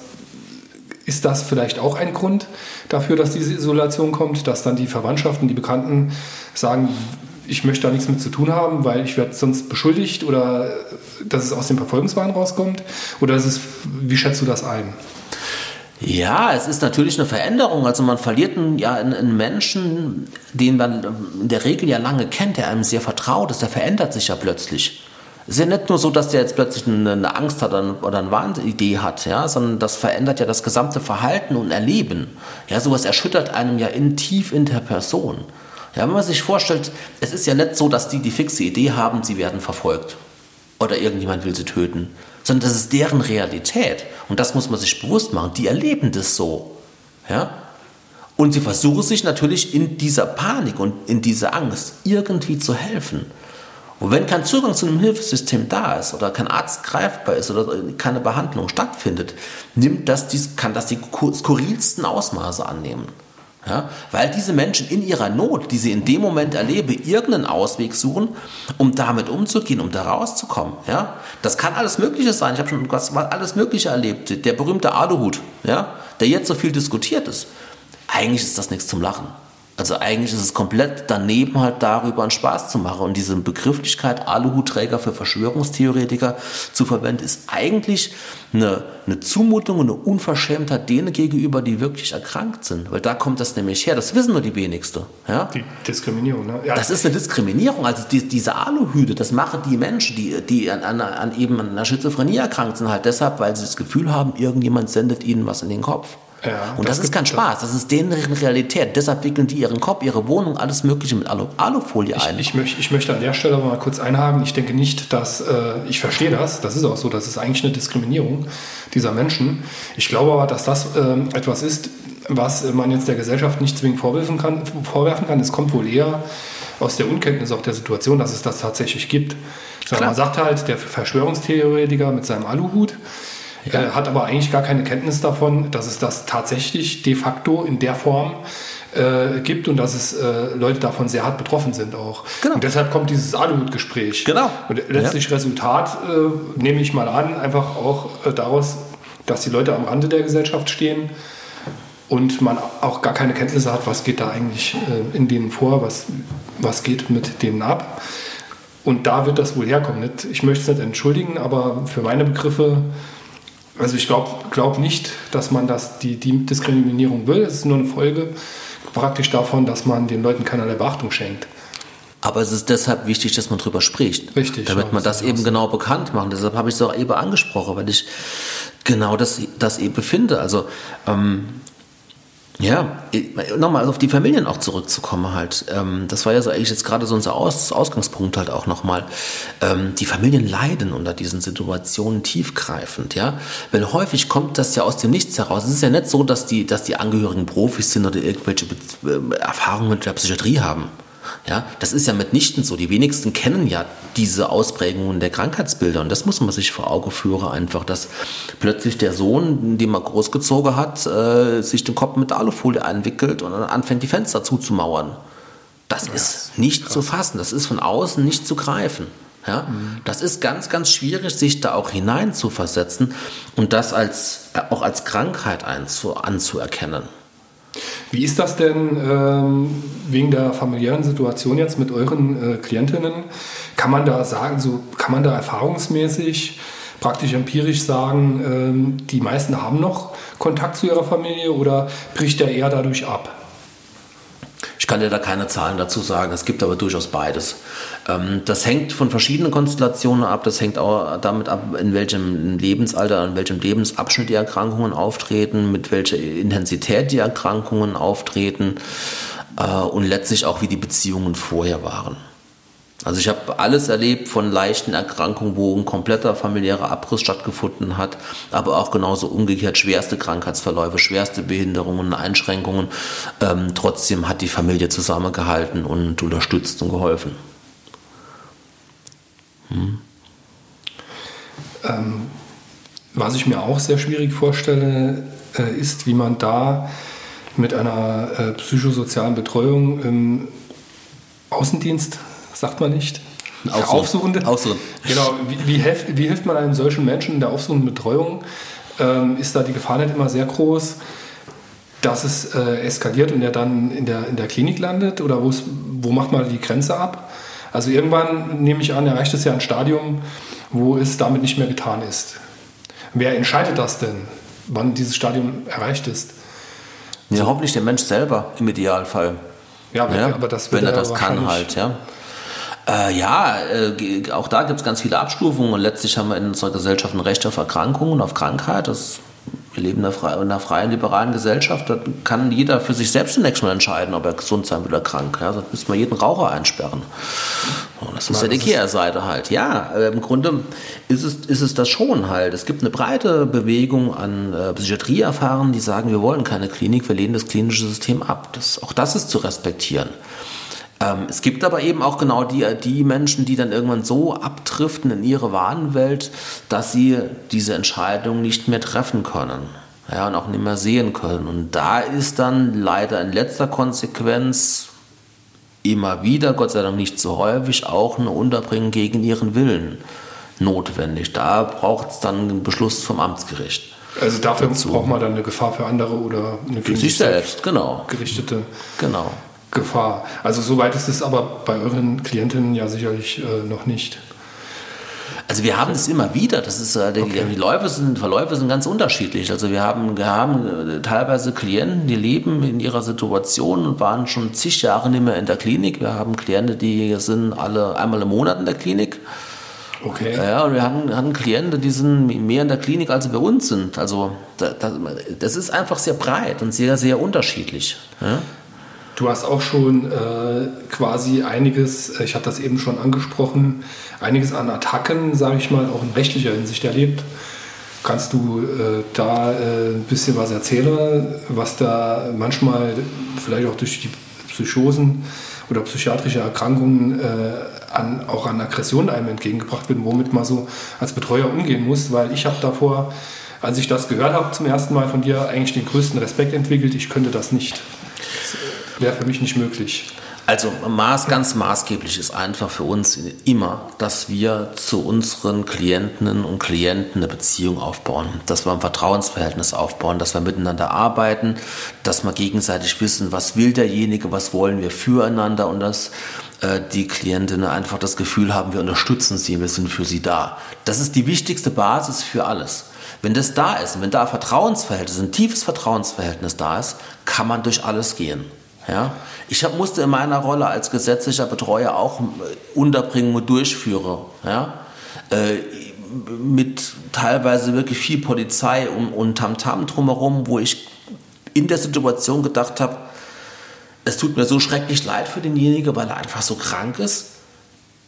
ist das vielleicht auch ein Grund dafür, dass diese Isolation kommt, dass dann die Verwandtschaften, die Bekannten sagen, ich möchte da nichts mit zu tun haben, weil ich werde sonst beschuldigt oder dass es aus dem Verfolgungswahn rauskommt? Oder ist es, wie schätzt du das ein? Ja, es ist natürlich eine Veränderung. Also man verliert einen, ja einen, Menschen, den man in der Regel ja lange kennt, der einem sehr vertraut ist, der verändert sich ja plötzlich. Es ist ja nicht nur so, dass der jetzt plötzlich eine Angst hat oder eine Wahnidee hat, ja, sondern das verändert ja das gesamte Verhalten und Erleben. Ja, sowas erschüttert einem ja in, tief in der Person. Ja, wenn man sich vorstellt, es ist ja nicht so, dass die die fixe Idee haben, sie werden verfolgt oder irgendjemand will sie töten, sondern das ist deren Realität. Und das muss man sich bewusst machen. Die erleben das so. Ja? Und sie versuchen sich natürlich in dieser Panik und in dieser Angst irgendwie zu helfen. Und wenn kein Zugang zu einem Hilfesystem da ist oder kein Arzt greifbar ist oder keine Behandlung stattfindet, nimmt das, kann das die skurrilsten Ausmaße annehmen. Ja, weil diese Menschen in ihrer Not, die sie in dem Moment erleben, irgendeinen Ausweg suchen, um damit umzugehen, um da rauszukommen. Ja, das kann alles Mögliche sein. Ich habe schon was, alles Mögliche erlebt. Der berühmte Aluhut, ja, der jetzt so viel diskutiert ist. Eigentlich ist das nichts zum Lachen. Also eigentlich ist es komplett daneben halt darüber einen Spaß zu machen. Und diese Begrifflichkeit Aluhutträger für Verschwörungstheoretiker zu verwenden, ist eigentlich eine, eine Zumutung und eine Unverschämtheit denen gegenüber, die wirklich erkrankt sind. Weil da kommt das nämlich her. Das wissen nur die wenigsten. Ja? Die Diskriminierung, ne? Ja. Das ist eine Diskriminierung. Also die, diese Aluhüte, das machen die Menschen, die, die an, an, an eben an einer Schizophrenie erkrankt sind, halt deshalb, weil sie das Gefühl haben, irgendjemand sendet ihnen was in den Kopf. Ja, und das, das ist kein Spaß, das ist deren Realität. Deshalb wickeln die ihren Kopf, ihre Wohnung, alles Mögliche mit Alu Alufolie ein. Ich, möchte, ich möchte an der Stelle mal kurz einhaken. Ich denke nicht, dass, äh, ich verstehe das, das ist auch so, das ist eigentlich eine Diskriminierung dieser Menschen. Ich glaube aber, dass das äh, etwas ist, was man jetzt der Gesellschaft nicht zwingend vorwerfen kann. Vorwerfen kann. Es kommt wohl eher aus der Unkenntnis auch der Situation, dass es das tatsächlich gibt. Man sagt halt, der Verschwörungstheoretiker mit seinem Aluhut, ja. Äh, hat aber eigentlich gar keine Kenntnis davon, dass es das tatsächlich de facto in der Form äh, gibt und dass es äh, Leute davon sehr hart betroffen sind auch. Genau. Und deshalb kommt dieses Aluhut-Gespräch. Genau. Und letztlich ja. Resultat, äh, nehme ich mal an, einfach auch äh, daraus, dass die Leute am Rande der Gesellschaft stehen und man auch gar keine Kenntnisse hat, was geht da eigentlich äh, in denen vor, was, was geht mit denen ab. Und da wird das wohl herkommen. Ich möchte es nicht entschuldigen, aber für meine Begriffe also ich glaube glaub nicht, dass man das, die, die Diskriminierung will. Es ist nur eine Folge praktisch davon, dass man den Leuten keinerlei Beachtung schenkt. Aber es ist deshalb wichtig, dass man darüber spricht. Richtig. Damit man das eben genau bekannt macht. Deshalb habe ich es auch eben angesprochen, weil ich genau das, das eben finde. Also ähm, ja, nochmal auf die Familien auch zurückzukommen halt. Ähm, das war ja so eigentlich jetzt gerade so unser Aus Ausgangspunkt halt auch nochmal. Ähm, die Familien leiden unter diesen Situationen tiefgreifend, ja. Weil häufig kommt das ja aus dem Nichts heraus. Es ist ja nicht so, dass die, dass die Angehörigen Profis sind oder irgendwelche äh, Erfahrungen mit der Psychiatrie haben. Ja, das ist ja mitnichten so. Die wenigsten kennen ja diese Ausprägungen der Krankheitsbilder. Und das muss man sich vor Augen führen, einfach, dass plötzlich der Sohn, den man großgezogen hat, äh, sich den Kopf mit Alufolie einwickelt und dann anfängt, die Fenster zuzumauern. Das ja, ist nicht krass. zu fassen. Das ist von außen nicht zu greifen. Ja, mhm. das ist ganz, ganz schwierig, sich da auch hinein zu versetzen und das als, äh, auch als Krankheit einzu, anzuerkennen. Wie ist das denn ähm, wegen der familiären Situation jetzt mit euren äh, Klientinnen? Kann man da sagen, so kann man da erfahrungsmäßig, praktisch empirisch sagen, ähm, die meisten haben noch Kontakt zu ihrer Familie oder bricht der eher dadurch ab? Ich kann dir da keine Zahlen dazu sagen. Es gibt aber durchaus beides. Ähm, das hängt von verschiedenen Konstellationen ab. Das hängt auch damit ab, in welchem Lebensalter, in welchem Lebensabschnitt die Erkrankungen auftreten, mit welcher Intensität die Erkrankungen auftreten äh, und letztlich auch, wie die Beziehungen vorher waren. Also ich habe alles erlebt von leichten Erkrankungen, wo ein kompletter familiärer Abriss stattgefunden hat, aber auch genauso umgekehrt schwerste Krankheitsverläufe, schwerste Behinderungen, Einschränkungen. Ähm, trotzdem hat die Familie zusammengehalten und unterstützt und geholfen. Hm. Ähm, was ich mir auch sehr schwierig vorstelle, äh, ist, wie man da mit einer äh, psychosozialen Betreuung im Außendienst sagt man nicht. Aufsuchen. Aufsuchende. Aufsuchen. Genau. Wie, wie, hilft, wie, hilft, man einem solchen Menschen in der aufsuchenden Betreuung? Ähm, ist da die Gefahr nicht immer sehr groß, dass es äh, eskaliert und er dann in der, in der Klinik landet? Oder wo macht man die Grenze ab? Also irgendwann, nehme ich an, erreicht es ja ein Stadium, wo es damit nicht mehr getan ist. Wer entscheidet das denn, wann dieses Stadium erreicht ist? Ja, hoffentlich der Mensch selber im Idealfall. Ja, ja aber das wenn er das kann halt, ja. Äh, ja, äh, auch da gibt es ganz viele Abstufungen und letztlich haben wir in unserer Gesellschaft ein Recht auf Erkrankungen, auf Krankheit. Das, wir leben in einer, freien, in einer freien, liberalen Gesellschaft. Da kann jeder für sich selbst zunächst mal entscheiden, ob er gesund sein will oder krank. Ja, sonst müsste man jeden Raucher einsperren. Und das ist ja die Kehrseite halt. Ja, äh, im Grunde ist es, ist es das schon halt. Es gibt eine breite Bewegung an äh, Psychiatrieerfahrenen, die sagen, wir wollen keine Klinik, wir lehnen das klinische System ab. Das, auch das ist zu respektieren. Ähm, es gibt aber eben auch genau die, die Menschen, die dann irgendwann so abdriften in ihre Wahnwelt, dass sie diese Entscheidung nicht mehr treffen können. Ja, und auch nicht mehr sehen können. Und da ist dann leider in letzter Konsequenz immer wieder, Gott sei Dank nicht so häufig, auch eine Unterbringung gegen ihren Willen notwendig. Da braucht es dann einen Beschluss vom Amtsgericht. Also dafür dazu. braucht man dann eine Gefahr für andere oder eine für sich selbst, genau. gerichtete genau. Gefahr. Also soweit ist es aber bei euren Klientinnen ja sicherlich äh, noch nicht. Also wir haben es immer wieder. Das ist äh, die, okay. die Läufe sind, Verläufe sind ganz unterschiedlich. Also wir haben, wir haben äh, teilweise Klienten, die leben in ihrer Situation und waren schon zig Jahre nicht mehr in der Klinik. Wir haben Klienten, die sind alle einmal im Monat in der Klinik. Okay. Ja, und wir hatten, hatten Klienten, die sind mehr in der Klinik, als sie bei uns sind. Also das, das ist einfach sehr breit und sehr, sehr unterschiedlich. Ja? Du hast auch schon äh, quasi einiges, äh, ich hatte das eben schon angesprochen, einiges an Attacken, sage ich mal, auch in rechtlicher Hinsicht erlebt. Kannst du äh, da äh, ein bisschen was erzählen, was da manchmal vielleicht auch durch die Psychosen oder psychiatrische Erkrankungen äh, an, auch an Aggressionen einem entgegengebracht wird, womit man so als Betreuer umgehen muss? Weil ich habe davor, als ich das gehört habe zum ersten Mal von dir, eigentlich den größten Respekt entwickelt. Ich könnte das nicht wäre für mich nicht möglich. Also maß, ganz maßgeblich ist einfach für uns immer, dass wir zu unseren Klientinnen und Klienten eine Beziehung aufbauen, dass wir ein Vertrauensverhältnis aufbauen, dass wir miteinander arbeiten, dass wir gegenseitig wissen, was will derjenige, was wollen wir füreinander und dass äh, die Klientinnen einfach das Gefühl haben, wir unterstützen sie, wir sind für sie da. Das ist die wichtigste Basis für alles. Wenn das da ist, wenn da ein Vertrauensverhältnis, ein tiefes Vertrauensverhältnis da ist, kann man durch alles gehen. Ja? Ich hab, musste in meiner Rolle als gesetzlicher Betreuer auch äh, unterbringen durchführen. Ja? Äh, mit teilweise wirklich viel Polizei und, und Tamtam drumherum, wo ich in der Situation gedacht habe, es tut mir so schrecklich leid für denjenigen, weil er einfach so krank ist.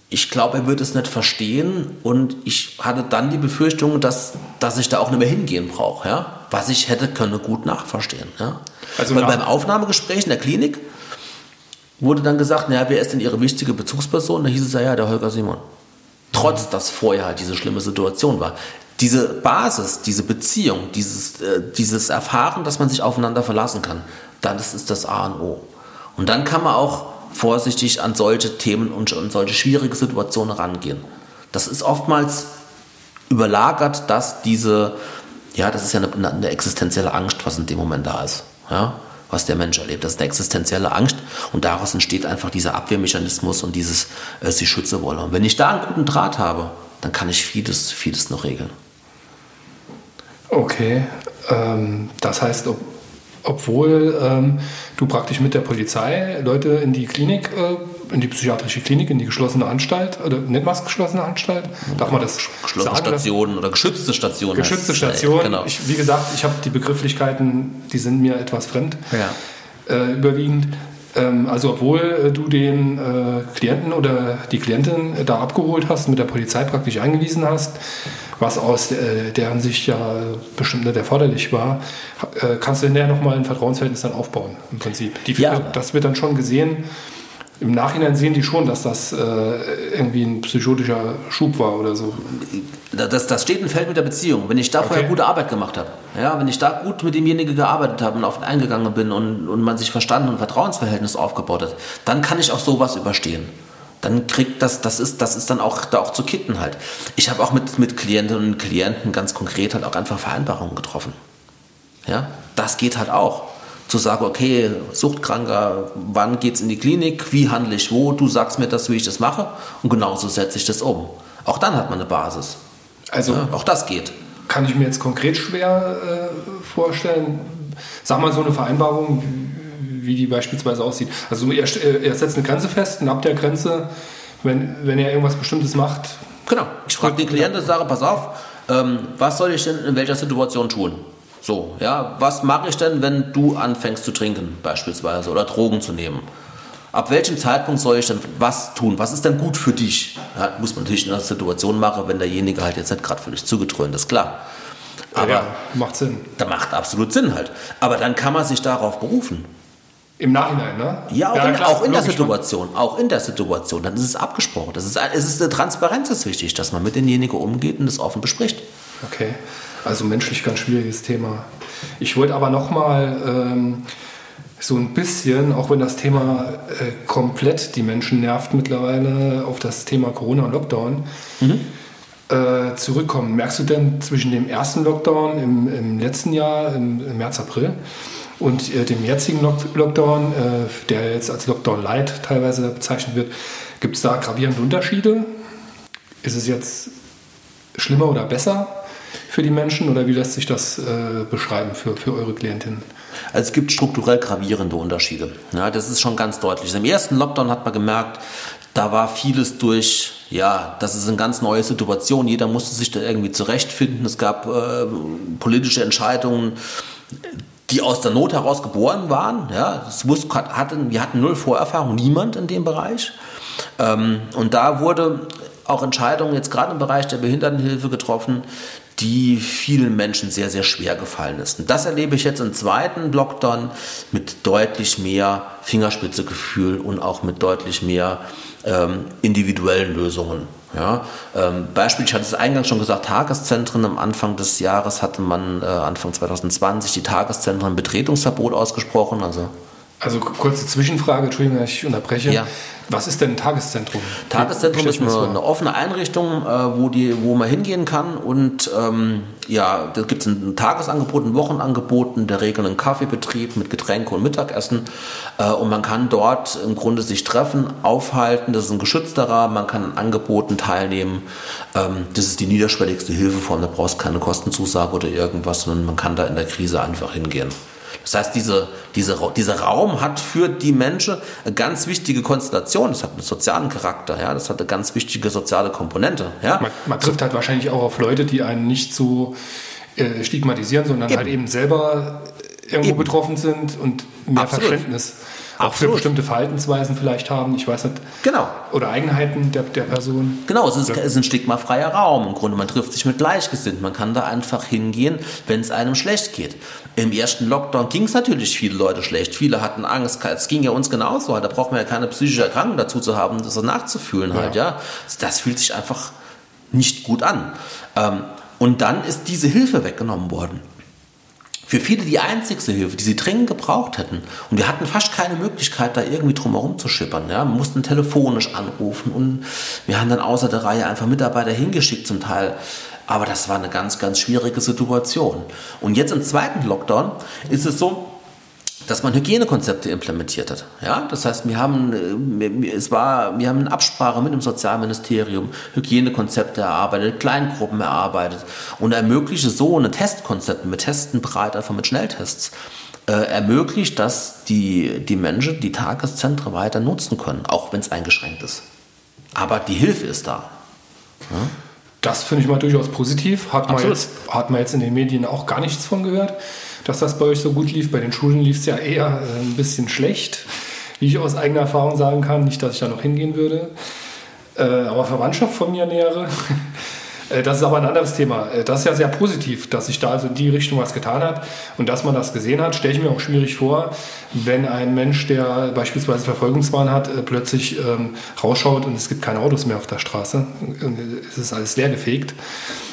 Ich glaube, er wird es nicht verstehen und ich hatte dann die Befürchtung, dass, dass ich da auch nicht mehr hingehen brauche. Ja? Was ich hätte können gut nachverstehen. Ja? Also Weil beim Aufnahmegespräch in der Klinik wurde dann gesagt, naja, wer ist denn Ihre wichtige Bezugsperson? Da hieß es ja, der Holger Simon. Trotz, dass vorher halt diese schlimme Situation war. Diese Basis, diese Beziehung, dieses, äh, dieses Erfahren, dass man sich aufeinander verlassen kann, das ist das A und O. Und dann kann man auch vorsichtig an solche Themen und an solche schwierige Situationen rangehen. Das ist oftmals überlagert, dass diese, ja, das ist ja eine, eine existenzielle Angst, was in dem Moment da ist ja, was der Mensch erlebt. Das ist eine existenzielle Angst und daraus entsteht einfach dieser Abwehrmechanismus und dieses äh, sich schützen wollen. Und wenn ich da einen guten Draht habe, dann kann ich vieles, vieles noch regeln. Okay, ähm, das heißt, ob, obwohl ähm, du praktisch mit der Polizei Leute in die Klinik äh, in die psychiatrische Klinik, in die geschlossene Anstalt, oder nennt man es geschlossene Anstalt? Darf man das Geschlossene sagen? Stationen oder geschützte Stationen. Geschützte Stationen. Genau. Ich, wie gesagt, ich habe die Begrifflichkeiten, die sind mir etwas fremd, ja. äh, überwiegend. Ähm, also obwohl äh, du den äh, Klienten oder die Klientin da abgeholt hast, mit der Polizei praktisch eingewiesen hast, was aus äh, deren Sicht ja bestimmt nicht erforderlich war, äh, kannst du hinterher nochmal ein Vertrauensverhältnis dann aufbauen, im Prinzip. Die, ja. Das wird dann schon gesehen, im Nachhinein sehen die schon, dass das äh, irgendwie ein psychotischer Schub war oder so. Das, das steht und fällt mit der Beziehung. Wenn ich da okay. vorher gute Arbeit gemacht habe, ja, wenn ich da gut mit demjenigen gearbeitet habe und auf ihn eingegangen bin und, und man sich verstanden und Vertrauensverhältnis aufgebaut hat, dann kann ich auch sowas überstehen. Dann kriegt das, das ist, das ist dann auch da auch zu kitten halt. Ich habe auch mit, mit Klientinnen und Klienten ganz konkret halt auch einfach Vereinbarungen getroffen. Ja, das geht halt auch zu sagen, okay, Suchtkranker, wann geht es in die Klinik, wie handle ich wo, du sagst mir das, wie ich das mache und genauso setze ich das um. Auch dann hat man eine Basis. Also ja, auch das geht. Kann ich mir jetzt konkret schwer äh, vorstellen. Sag mal so eine Vereinbarung, wie, die beispielsweise aussieht. Also er, er, setzt eine Grenze fest und ab der Grenze, wenn, wenn er irgendwas Bestimmtes macht. Genau. Ich frage den Klienten, sage, pass auf, ähm, was soll ich denn in welcher Situation tun? So, ja, was mache ich denn, wenn du anfängst zu trinken beispielsweise oder Drogen zu nehmen? Ab welchem Zeitpunkt soll ich denn was tun? Was ist denn gut für dich? Ja, muss man natürlich in einer Situation machen, wenn derjenige halt jetzt nicht gerade völlig zugetrönt ist, klar. Aber ja, macht Sinn. Da macht absolut Sinn halt. Aber dann kann man sich darauf berufen. Im Nachhinein, ne? Ja, auch, ja, in, klar, auch in der Situation. Auch in der Situation. Dann ist es abgesprochen. Das ist, es ist eine Transparenz ist wichtig, dass man mit denjenigen umgeht und das offen bespricht. Okay. Also menschlich ganz schwieriges Thema. Ich wollte aber noch mal ähm, so ein bisschen, auch wenn das Thema äh, komplett die Menschen nervt mittlerweile, auf das Thema Corona und Lockdown mhm. äh, zurückkommen. Merkst du denn zwischen dem ersten Lockdown im, im letzten Jahr, im, im März, April, und äh, dem jetzigen Lockdown, äh, der jetzt als Lockdown Light teilweise bezeichnet wird, gibt es da gravierende Unterschiede? Ist es jetzt schlimmer oder besser für die Menschen oder wie lässt sich das äh, beschreiben für, für eure Klientinnen? Also es gibt strukturell gravierende Unterschiede. Ja, das ist schon ganz deutlich. Im ersten Lockdown hat man gemerkt, da war vieles durch, ja, das ist eine ganz neue Situation. Jeder musste sich da irgendwie zurechtfinden. Es gab äh, politische Entscheidungen, die aus der Not heraus geboren waren. Ja, es wusste, hatten, wir hatten null Vorerfahrung, niemand in dem Bereich. Ähm, und da wurde auch Entscheidungen jetzt gerade im Bereich der Behindertenhilfe getroffen, die vielen Menschen sehr, sehr schwer gefallen ist. Und das erlebe ich jetzt im zweiten Lockdown mit deutlich mehr Fingerspitzegefühl und auch mit deutlich mehr ähm, individuellen Lösungen. Ja, ähm, Beispiel, ich hatte es eingangs schon gesagt, Tageszentren am Anfang des Jahres hatte man, äh, Anfang 2020, die Tageszentren Betretungsverbot ausgesprochen. Also also kurze Zwischenfrage, Entschuldigung, dass ich unterbreche. Ja. Was ist denn ein Tageszentrum? Tageszentrum ist eine, eine, offene Einrichtung, äh, wo, die, wo man hingehen kann und ähm, ja, da gibt es ein Tagesangebot, ein Wochenangebot, in der Regel einen Kaffeebetrieb mit Getränke und Mittagessen äh, und man kann dort im Grunde sich treffen, aufhalten, das ist ein geschützter Rahmen, man kann an Angeboten teilnehmen. Ähm, das ist die niederschwelligste Hilfeform, da brauchst du keine Kostenzusage oder irgendwas, sondern man kann da in der Krise einfach hingehen. Das heißt, diese, diese, dieser Raum hat für die Menschen eine ganz wichtige Konstellation. Das hat einen sozialen Charakter, ja, das hat eine ganz wichtige soziale Komponente. Ja. Man, man trifft halt wahrscheinlich auch auf Leute, die einen nicht so äh, stigmatisieren, sondern eben. halt eben selber irgendwo eben. betroffen sind und mehr Absolut. Verständnis auch für bestimmte Verhaltensweisen vielleicht haben, ich weiß nicht. Genau. Oder Eigenheiten der, der Person. Genau, es ist, ja. es ist ein stigmafreier Raum. Im Grunde, man trifft sich mit Gleichgesinnten. Man kann da einfach hingehen, wenn es einem schlecht geht. Im ersten Lockdown ging es natürlich viele Leute schlecht. Viele hatten Angst. Es ging ja uns genauso. Da braucht man ja keine psychische Erkrankung dazu zu haben, das so nachzufühlen halt, ja. Das fühlt sich einfach nicht gut an. Ähm, und dann ist diese Hilfe weggenommen worden für viele die einzigste Hilfe, die sie dringend gebraucht hätten. Und wir hatten fast keine Möglichkeit, da irgendwie drumherum zu schippern. Ja? Wir mussten telefonisch anrufen und wir haben dann außer der Reihe einfach Mitarbeiter hingeschickt zum Teil. Aber das war eine ganz, ganz schwierige Situation. Und jetzt im zweiten Lockdown ist es so, dass man Hygienekonzepte implementiert hat. Ja, das heißt, wir haben, äh, es war, wir haben in Absprache mit dem Sozialministerium Hygienekonzepte erarbeitet, Kleingruppen erarbeitet und ermöglicht so eine Testkonzepte. Wir testen breit einfach mit Schnelltests. Äh, ermöglicht, dass die, die Menschen die Tageszentren weiter nutzen können, auch wenn es eingeschränkt ist. Aber die Hilfe ist da. Ja? Das finde ich mal durchaus positiv. Hat man, jetzt, hat man jetzt in den Medien auch gar nichts von gehört dass das bei euch so gut lief. Bei den Schulen lief es ja eher äh, ein bisschen schlecht, wie ich aus eigener Erfahrung sagen kann. Nicht, dass ich da noch hingehen würde. Äh, aber Verwandtschaft von mir nähere. Äh, das ist aber ein anderes Thema. Äh, das ist ja sehr positiv, dass sich da also in die Richtung was getan hat und dass man das gesehen hat, stelle ich mir auch schwierig vor, wenn ein Mensch, der beispielsweise Verfolgungswahn hat, äh, plötzlich ähm, rausschaut und es gibt keine Autos mehr auf der Straße. Es ist alles leergefegt.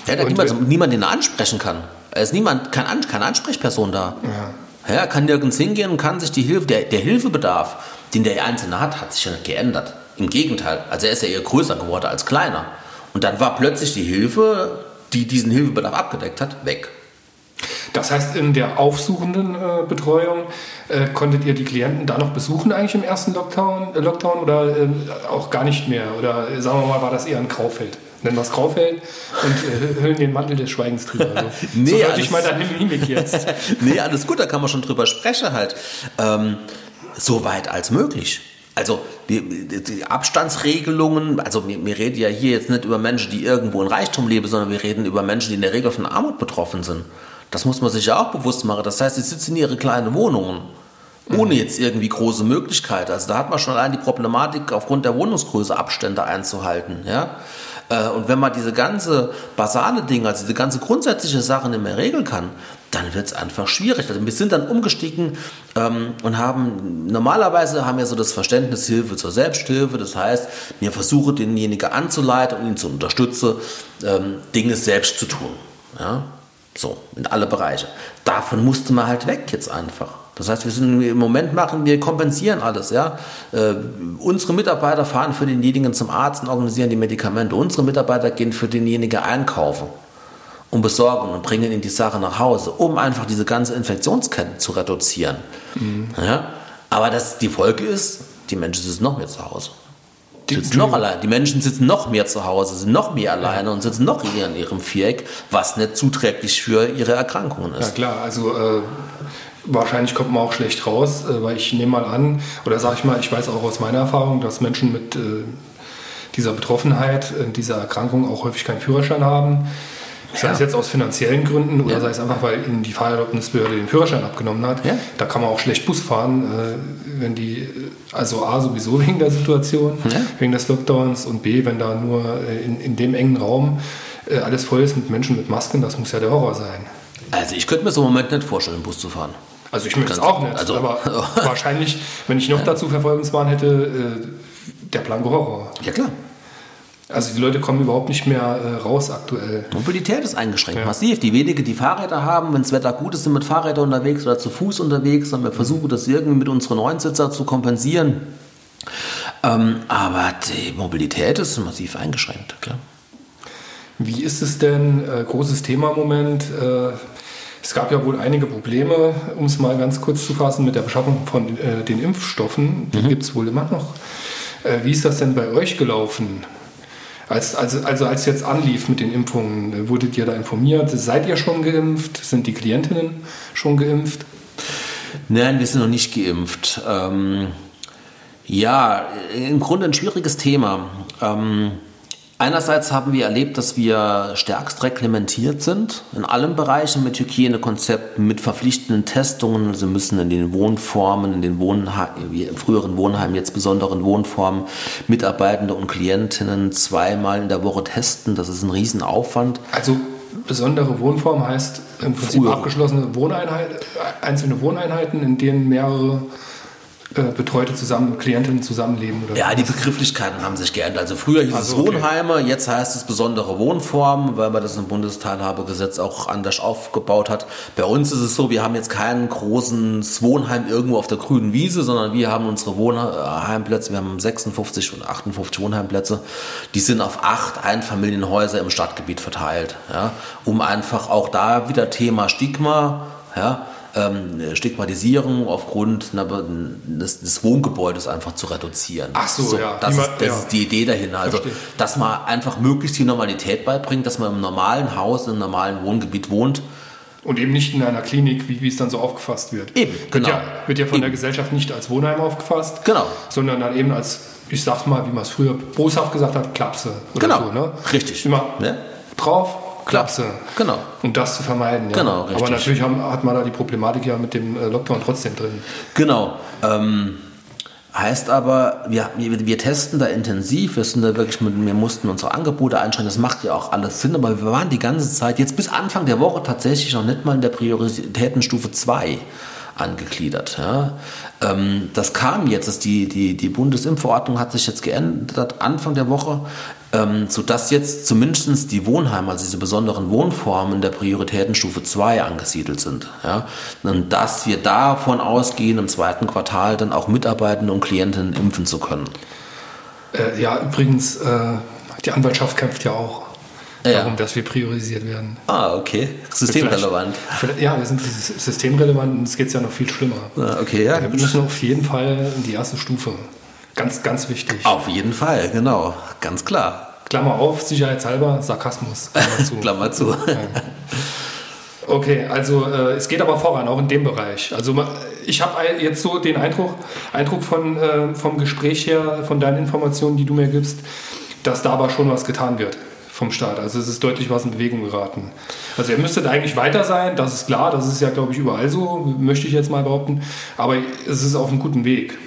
Ja, da niemand, niemand den ansprechen kann. Es ist niemand, keine, keine Ansprechperson da. Ja. Ja, kann nirgends hingehen und kann sich die Hilfe, der, der Hilfebedarf, den der Einzelne hat, hat sich ja nicht geändert. Im Gegenteil, also er ist ja eher größer geworden als kleiner. Und dann war plötzlich die Hilfe, die diesen Hilfebedarf abgedeckt hat, weg. Das heißt, in der aufsuchenden äh, Betreuung äh, konntet ihr die Klienten da noch besuchen eigentlich im ersten Lockdown, äh, Lockdown oder äh, auch gar nicht mehr? Oder äh, sagen wir mal, war das eher ein Graufeld? Nennen wir es Graufeld und äh, hüllen den Mantel des Schweigens drüber. Also, nee, so alles, ich mal deine Mimik jetzt. nee, alles gut, da kann man schon drüber sprechen halt. Ähm, so weit als möglich. Also die, Abstandsregelungen, also wir, wir, reden ja hier jetzt nicht über Menschen, die irgendwo in Reichtum leben, sondern wir reden über Menschen, die in der Regel von Armut betroffen sind. Das muss man sich ja auch bewusst machen. Das heißt, sie sitzen in ihre kleinen Wohnungen ohne mhm. jetzt irgendwie große Möglichkeiten. Also da hat man schon allein die Problematik, aufgrund der Wohnungsgröße Abstände einzuhalten. Ja? Äh, und wenn man diese ganze basale Dinge, also diese ganze grundsätzliche Sachen nicht mehr regeln kann, dann wird es einfach schwierig. Also wir sind dann umgestiegen ähm, und haben normalerweise haben wir so das Verständnis Hilfe zur Selbsthilfe. Das heißt, wir versuchen denjenigen anzuleiten und ihn zu unterstützen, ähm, Dinge selbst zu tun. Ja? So, in alle Bereiche. Davon musste man halt weg jetzt einfach. Das heißt, wir sind im Moment machen, wir kompensieren alles. Ja? Äh, unsere Mitarbeiter fahren für denjenigen zum Arzt und organisieren die Medikamente. Unsere Mitarbeiter gehen für denjenigen einkaufen. und besorgen und bringen ihnen die Sache nach Hause, um einfach diese ganze Infektionskette zu reduzieren. Mhm. Ja? Aber das, die Folge ist, die Menschen sitzen noch mehr zu Hause. Die sitzen noch allein. Die Menschen sitzen noch mehr zu Hause, sind noch mehr alleine und sitzen noch eher in ihrem Viereck, was nicht zuträglich für ihre Erkrankungen ist. Ja klar, also äh, wahrscheinlich kommt man auch schlecht raus, äh, weil ich nehme mal an, oder sage ich mal, ich weiß auch aus meiner Erfahrung, dass Menschen mit äh, dieser Betroffenheit, äh, dieser Erkrankung auch häufig keinen Führerschein haben. Sei ja. es jetzt aus finanziellen Gründen oder ja. sei es einfach, weil ihnen die Fahrerlaubnisbehörde den Führerschein abgenommen hat. Ja. Da kann man auch schlecht Bus fahren, äh, wenn die, also A sowieso wegen der Situation, wegen des Lockdowns und B, wenn da nur äh, in, in dem engen Raum alles voll ist mit Menschen mit Masken, das muss ja der Horror sein. Also ich könnte mir so im Moment nicht vorstellen, Bus zu fahren. Also ich möchte es auch nicht, also, aber wahrscheinlich, wenn ich noch dazu Verfolgungswahn hätte, der blanke Horror. Ja klar. Also die Leute kommen überhaupt nicht mehr äh, raus aktuell. Mobilität ist eingeschränkt, ja. massiv. Die wenigen, die Fahrräder haben, wenn das Wetter gut ist, sind mit Fahrrädern unterwegs oder zu Fuß unterwegs. Und wir versuchen das irgendwie mit unseren Neunsitzer zu kompensieren. Ähm, aber die Mobilität ist massiv eingeschränkt, klar. Wie ist es denn, äh, großes Thema im Moment, äh, es gab ja wohl einige Probleme, um es mal ganz kurz zu fassen, mit der Beschaffung von äh, den Impfstoffen. Die mhm. gibt es wohl immer noch. Äh, wie ist das denn bei euch gelaufen? Als, also, also als jetzt anlief mit den Impfungen, wurdet ihr da informiert? Seid ihr schon geimpft? Sind die Klientinnen schon geimpft? Nein, wir sind noch nicht geimpft. Ähm, ja, im Grunde ein schwieriges Thema. Ähm, Einerseits haben wir erlebt, dass wir stärkst reglementiert sind in allen Bereichen mit Hygienekonzepten, mit verpflichtenden Testungen. Sie müssen in den Wohnformen, in den Wohnheim, wie früheren Wohnheimen, jetzt besonderen Wohnformen, Mitarbeitende und Klientinnen zweimal in der Woche testen. Das ist ein Riesenaufwand. Also besondere Wohnform heißt im Prinzip Früher. abgeschlossene Wohneinheiten, einzelne Wohneinheiten, in denen mehrere Betreute zusammen, Klientinnen zusammenleben? Oder ja, die Begrifflichkeiten haben sich geändert. Also früher hieß also, es Wohnheime, okay. jetzt heißt es besondere Wohnformen, weil man das im Bundesteilhabegesetz auch anders aufgebaut hat. Bei uns ist es so, wir haben jetzt keinen großen Wohnheim irgendwo auf der grünen Wiese, sondern wir haben unsere Wohnheimplätze, wir haben 56 und 58 Wohnheimplätze, die sind auf acht Einfamilienhäuser im Stadtgebiet verteilt, ja, um einfach auch da wieder Thema Stigma, ja, ähm, Stigmatisierung aufgrund des, des, Wohngebäudes einfach zu reduzieren. Ach so, so ja. Das, ist, das ja. ist, die Idee dahinter. Also, Verstehe. dass man einfach möglichst die Normalität beibringt, dass man im normalen Haus, im normalen Wohngebiet wohnt. Und eben nicht in einer Klinik, wie, wie es dann so aufgefasst wird. Eben, genau. Wird ja, wird ja von eben. der Gesellschaft nicht als Wohnheim aufgefasst. Genau. Sondern dann eben als, ich sag's mal, wie man es früher boshaft gesagt hat, Klapse. Oder genau. So, ne? Richtig. Immer ne? drauf, Klapse. Genau. Um das zu vermeiden. Ja. Genau, richtig. Aber natürlich haben, hat man da die Problematik ja mit dem äh, Lockdown trotzdem drin. Genau. Ähm, heißt aber, wir, wir, testen da intensiv, wir, sind da wirklich mit, wir mussten unsere Angebote einschränken, das macht ja auch alles Sinn, aber wir waren die ganze Zeit, jetzt bis Anfang der Woche tatsächlich noch nicht mal in der Prioritätenstufe 2 angegliedert. Ja. Ähm, das kam jetzt, dass die, die, die Bundesimpfverordnung hat sich jetzt geändert Anfang der Woche, ähm, sodass jetzt zumindest die Wohnheime, also diese besonderen Wohnformen der Prioritätenstufe 2 angesiedelt sind. Ja. Und dass wir davon ausgehen, im zweiten Quartal dann auch Mitarbeitende und Klientinnen impfen zu können. Äh, ja, übrigens, äh, die Anwaltschaft kämpft ja auch darum, ja. dass wir priorisiert werden. Ah, okay. Systemrelevant. ja, wir sind systemrelevant und es geht ja noch viel schlimmer. Ah, okay, ja. Wir müssen auf jeden Fall in die erste Stufe. Ganz, ganz wichtig. Auf jeden Fall, genau. Ganz klar. Klammer auf, sicherheitshalber, Sarkasmus. Klammer zu. Klammer zu. Okay, also äh, es geht aber voran, auch in dem Bereich. Also ich habe jetzt so den Eindruck, Eindruck von, äh, vom Gespräch her, von deinen Informationen, die du mir gibst, dass da aber schon was getan wird vom Staat. Also es ist deutlich was in Bewegung geraten. Also ihr müsstet eigentlich weiter sein, das ist klar, das ist ja, glaube ich, überall so, möchte ich jetzt mal behaupten. Aber es ist auf einem guten Weg.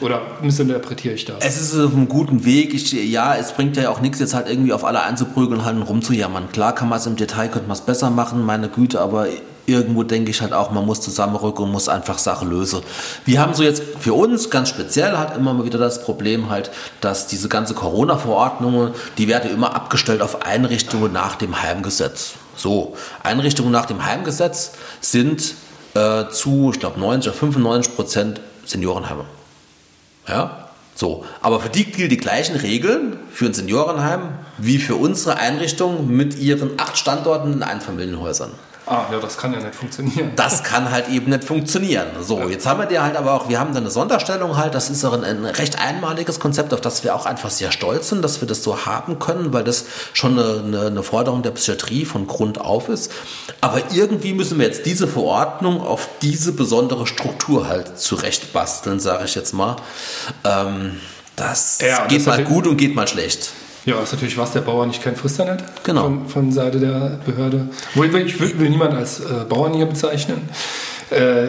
Oder missinterpretiere ich das? Es ist auf einem guten Weg. Ich, ja, es bringt ja auch nichts, jetzt halt irgendwie auf alle einzuprügeln und halt rumzujammern. Klar kann man es im Detail, könnte man es besser machen, meine Güte, aber irgendwo denke ich halt auch, man muss zusammenrücken und muss einfach Sachen lösen. Wir haben so jetzt für uns ganz speziell halt immer mal wieder das Problem halt, dass diese ganze Corona-Verordnungen, die werden immer abgestellt auf Einrichtungen nach dem Heimgesetz. So, Einrichtungen nach dem Heimgesetz sind äh, zu, ich glaube, 90 oder 95 Prozent Seniorenheime. Ja? So, aber für die gilt die gleichen Regeln für ein Seniorenheim wie für unsere Einrichtung mit ihren acht Standorten in Einfamilienhäusern. Ah, ja, das kann ja nicht funktionieren. Das kann halt eben nicht funktionieren. So, jetzt haben wir dir halt aber auch, wir haben da eine Sonderstellung halt, das ist auch ein, ein, recht einmaliges Konzept, auf das wir auch einfach sehr stolz sind, dass wir das so haben können, weil das schon eine, eine, eine Forderung der Psychiatrie von Grund auf ist. Aber irgendwie müssen wir jetzt diese Verordnung auf diese besondere Struktur halt zurechtbasteln, sage ich jetzt mal. Ähm, das ja, geht das mal gut und geht mal schlecht. Ja, ist natürlich was, der Bauer nicht kennt, frisst er nicht. Genau. Von, von Seite der Behörde. Ich will, will niemand als äh, Bauern hier bezeichnen. Äh,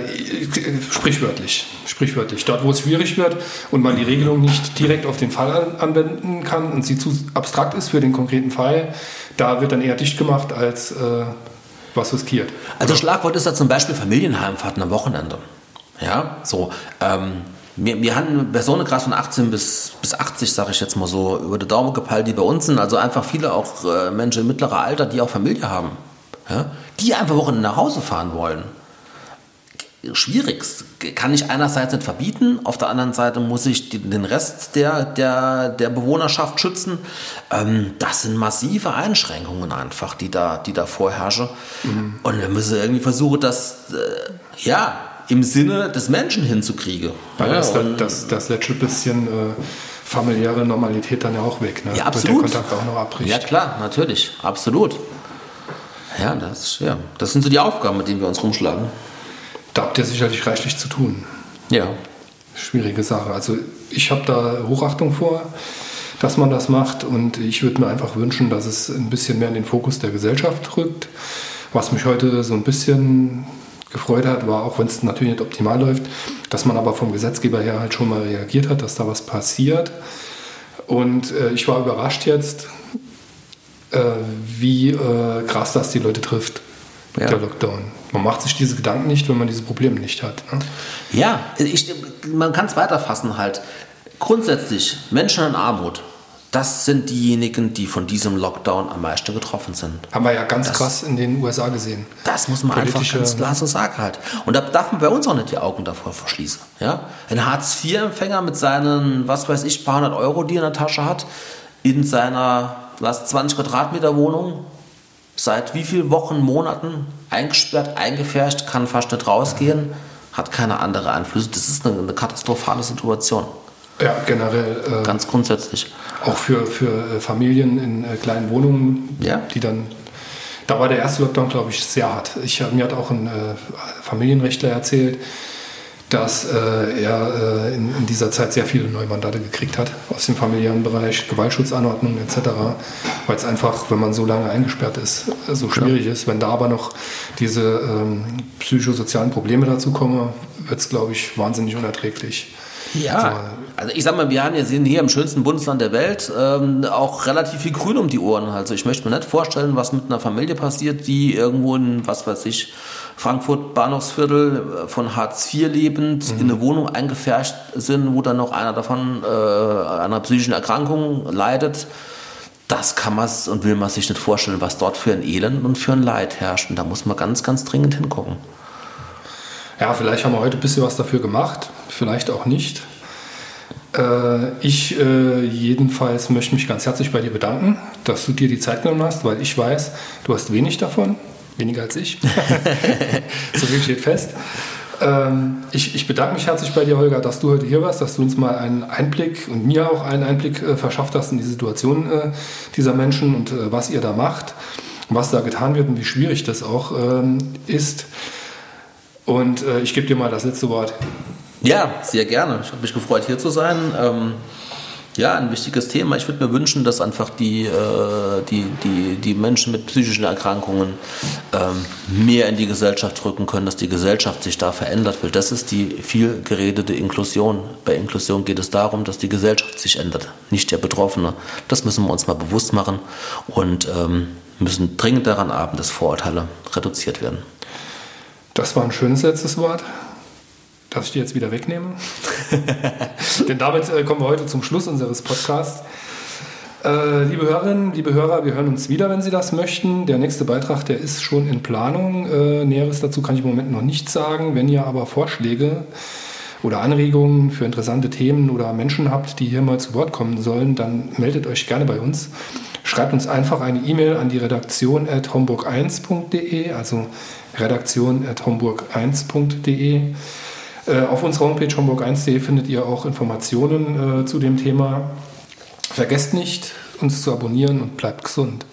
sprichwörtlich. Sprichwörtlich. Dort, wo es schwierig wird und man die Regelung nicht direkt auf den Fall anwenden kann und sie zu abstrakt ist für den konkreten Fall, da wird dann eher dicht gemacht als äh, was riskiert. Also Schlagwort ist da zum Beispiel Familienheimfahrten am Wochenende. Ja, so. Ähm, wir, wir haben Personenkreis von 18 bis, bis 80, sage ich jetzt mal so, über den Daumen gepeilt, die bei uns sind. Also einfach viele auch äh, Menschen im mittleren Alter, die auch Familie haben. Ja? Die einfach Wochen nach Hause fahren wollen. Schwierig. Kann ich einerseits nicht verbieten, auf der anderen Seite muss ich den Rest der, der, der Bewohnerschaft schützen. Ähm, das sind massive Einschränkungen einfach, die da, die da vorherrschen. Mhm. Und wir müssen irgendwie versuchen, das, äh, ja, im Sinne des Menschen hinzukriege. Ja, das, das, das letzte bisschen äh, familiäre Normalität dann ja auch weg. Ne? Ja, absolut. Und der Kontakt auch noch abbricht. Ja, klar, natürlich, absolut. Ja das, ja, das sind so die Aufgaben, mit denen wir uns rumschlagen. Da habt ihr sicherlich reichlich zu tun. Ja. Schwierige Sache. Also ich habe da Hochachtung vor, dass man das macht und ich würde mir einfach wünschen, dass es ein bisschen mehr in den Fokus der Gesellschaft rückt. Was mich heute so ein bisschen gefreut hat, war auch, wenn es natürlich nicht optimal läuft, dass man aber vom Gesetzgeber her halt schon mal reagiert hat, dass da was passiert. Und äh, ich war überrascht jetzt, äh, wie äh, krass das die Leute trifft, ja. der Lockdown. Man macht sich diese Gedanken nicht, wenn man diese Probleme nicht hat. Ne? Ja, ich, man kann es weiterfassen halt. Grundsätzlich, Menschen in Armut das sind diejenigen, die von diesem Lockdown am meisten getroffen sind. Haben wir ja ganz das, krass in den USA gesehen. Das muss man Politische, einfach ganz klar so sagen halt. Und da darf man bei uns auch nicht die Augen davor verschließen. Ja? Ein Hartz-IV-Empfänger mit seinen, was weiß ich, paar hundert Euro, die er in der Tasche hat, in seiner was, 20 Quadratmeter Wohnung, seit wie vielen Wochen, Monaten eingesperrt, eingefärscht, kann fast nicht rausgehen, hat keine andere Einflüsse. Das ist eine, eine katastrophale Situation. Ja, generell. Äh, Ganz grundsätzlich. Auch für, für äh, Familien in äh, kleinen Wohnungen, ja. die dann. Da war der erste Lockdown, glaube ich, sehr hart. Ich, mir hat auch ein äh, Familienrechtler erzählt, dass äh, er äh, in, in, dieser Zeit sehr viele neue Mandate gekriegt hat aus dem familiären Bereich, Gewaltschutzanordnungen etc., weil es einfach, wenn man so lange eingesperrt ist, so schwierig ja. ist. Wenn da aber noch diese ähm, psychosozialen Probleme dazu kommen, wird es, glaube ich, wahnsinnig unerträglich. Ja, also ich sag mal, wir haben ja sehen hier im schönsten Bundesland der Welt ähm, auch relativ viel Grün um die Ohren. Also ich möchte mir nicht vorstellen, was mit einer Familie passiert, die irgendwo in, was weiß ich, Frankfurt Bahnhofsviertel äh, von Hartz IV lebend mhm. in eine Wohnung eingefärscht sind, wo dann noch einer davon äh, einer psychischen Erkrankung leidet. Das kann man und will man sich nicht vorstellen, was dort für ein Elend und für ein Leid herrscht. Und da muss man ganz, ganz dringend hingucken. Ja, vielleicht haben wir heute ein bisschen was dafür gemacht, vielleicht auch nicht. Äh, ich äh, jedenfalls möchte mich ganz herzlich bei dir bedanken, dass du dir die Zeit genommen hast, weil ich weiß, du hast wenig davon, weniger als ich. so viel steht fest. Ähm, ich, ich, bedanke mich herzlich bei dir, Holger, dass du heute hier warst, dass du uns mal einen Einblick und mir auch einen Einblick äh, verschafft hast in die Situation dieser Menschen und was ihr da macht, was da getan wird und wie schwierig das auch ähm, ist. Und ich gebe dir mal das letzte Wort. Ja, sehr gerne. Ich habe mich gefreut, hier zu sein. Ähm, ja, ein wichtiges Thema. Ich würde mir wünschen, dass einfach die, äh, die, die, die Menschen mit psychischen Erkrankungen ähm, mehr in die Gesellschaft rücken können, dass die Gesellschaft sich da verändert will. Das ist die viel geredete Inklusion. Bei Inklusion geht es darum, dass die Gesellschaft sich ändert, nicht der Betroffene. Das müssen wir uns mal bewusst machen und ähm, müssen dringend daran arbeiten, dass Vorurteile reduziert werden. Das war ein schönes letztes Wort, das ich dir jetzt wieder wegnehme. Denn damit äh, kommen wir heute zum Schluss unseres Podcasts. Äh, liebe Hörerinnen, liebe Hörer, wir hören uns wieder, wenn Sie das möchten. Der nächste Beitrag, der ist schon in Planung. Äh, Näheres dazu kann ich im Moment noch nicht sagen. Wenn ihr aber Vorschläge oder Anregungen für interessante Themen oder Menschen habt, die hier mal zu Wort kommen sollen, dann meldet euch gerne bei uns. Schreibt uns einfach eine E-Mail an die Redaktion at homburg1.de, also redaktion at homburg1.de. Äh, auf unserer Homepage homburg1.de findet ihr auch Informationen äh, zu dem Thema. Vergesst nicht, uns zu abonnieren und bleibt gesund.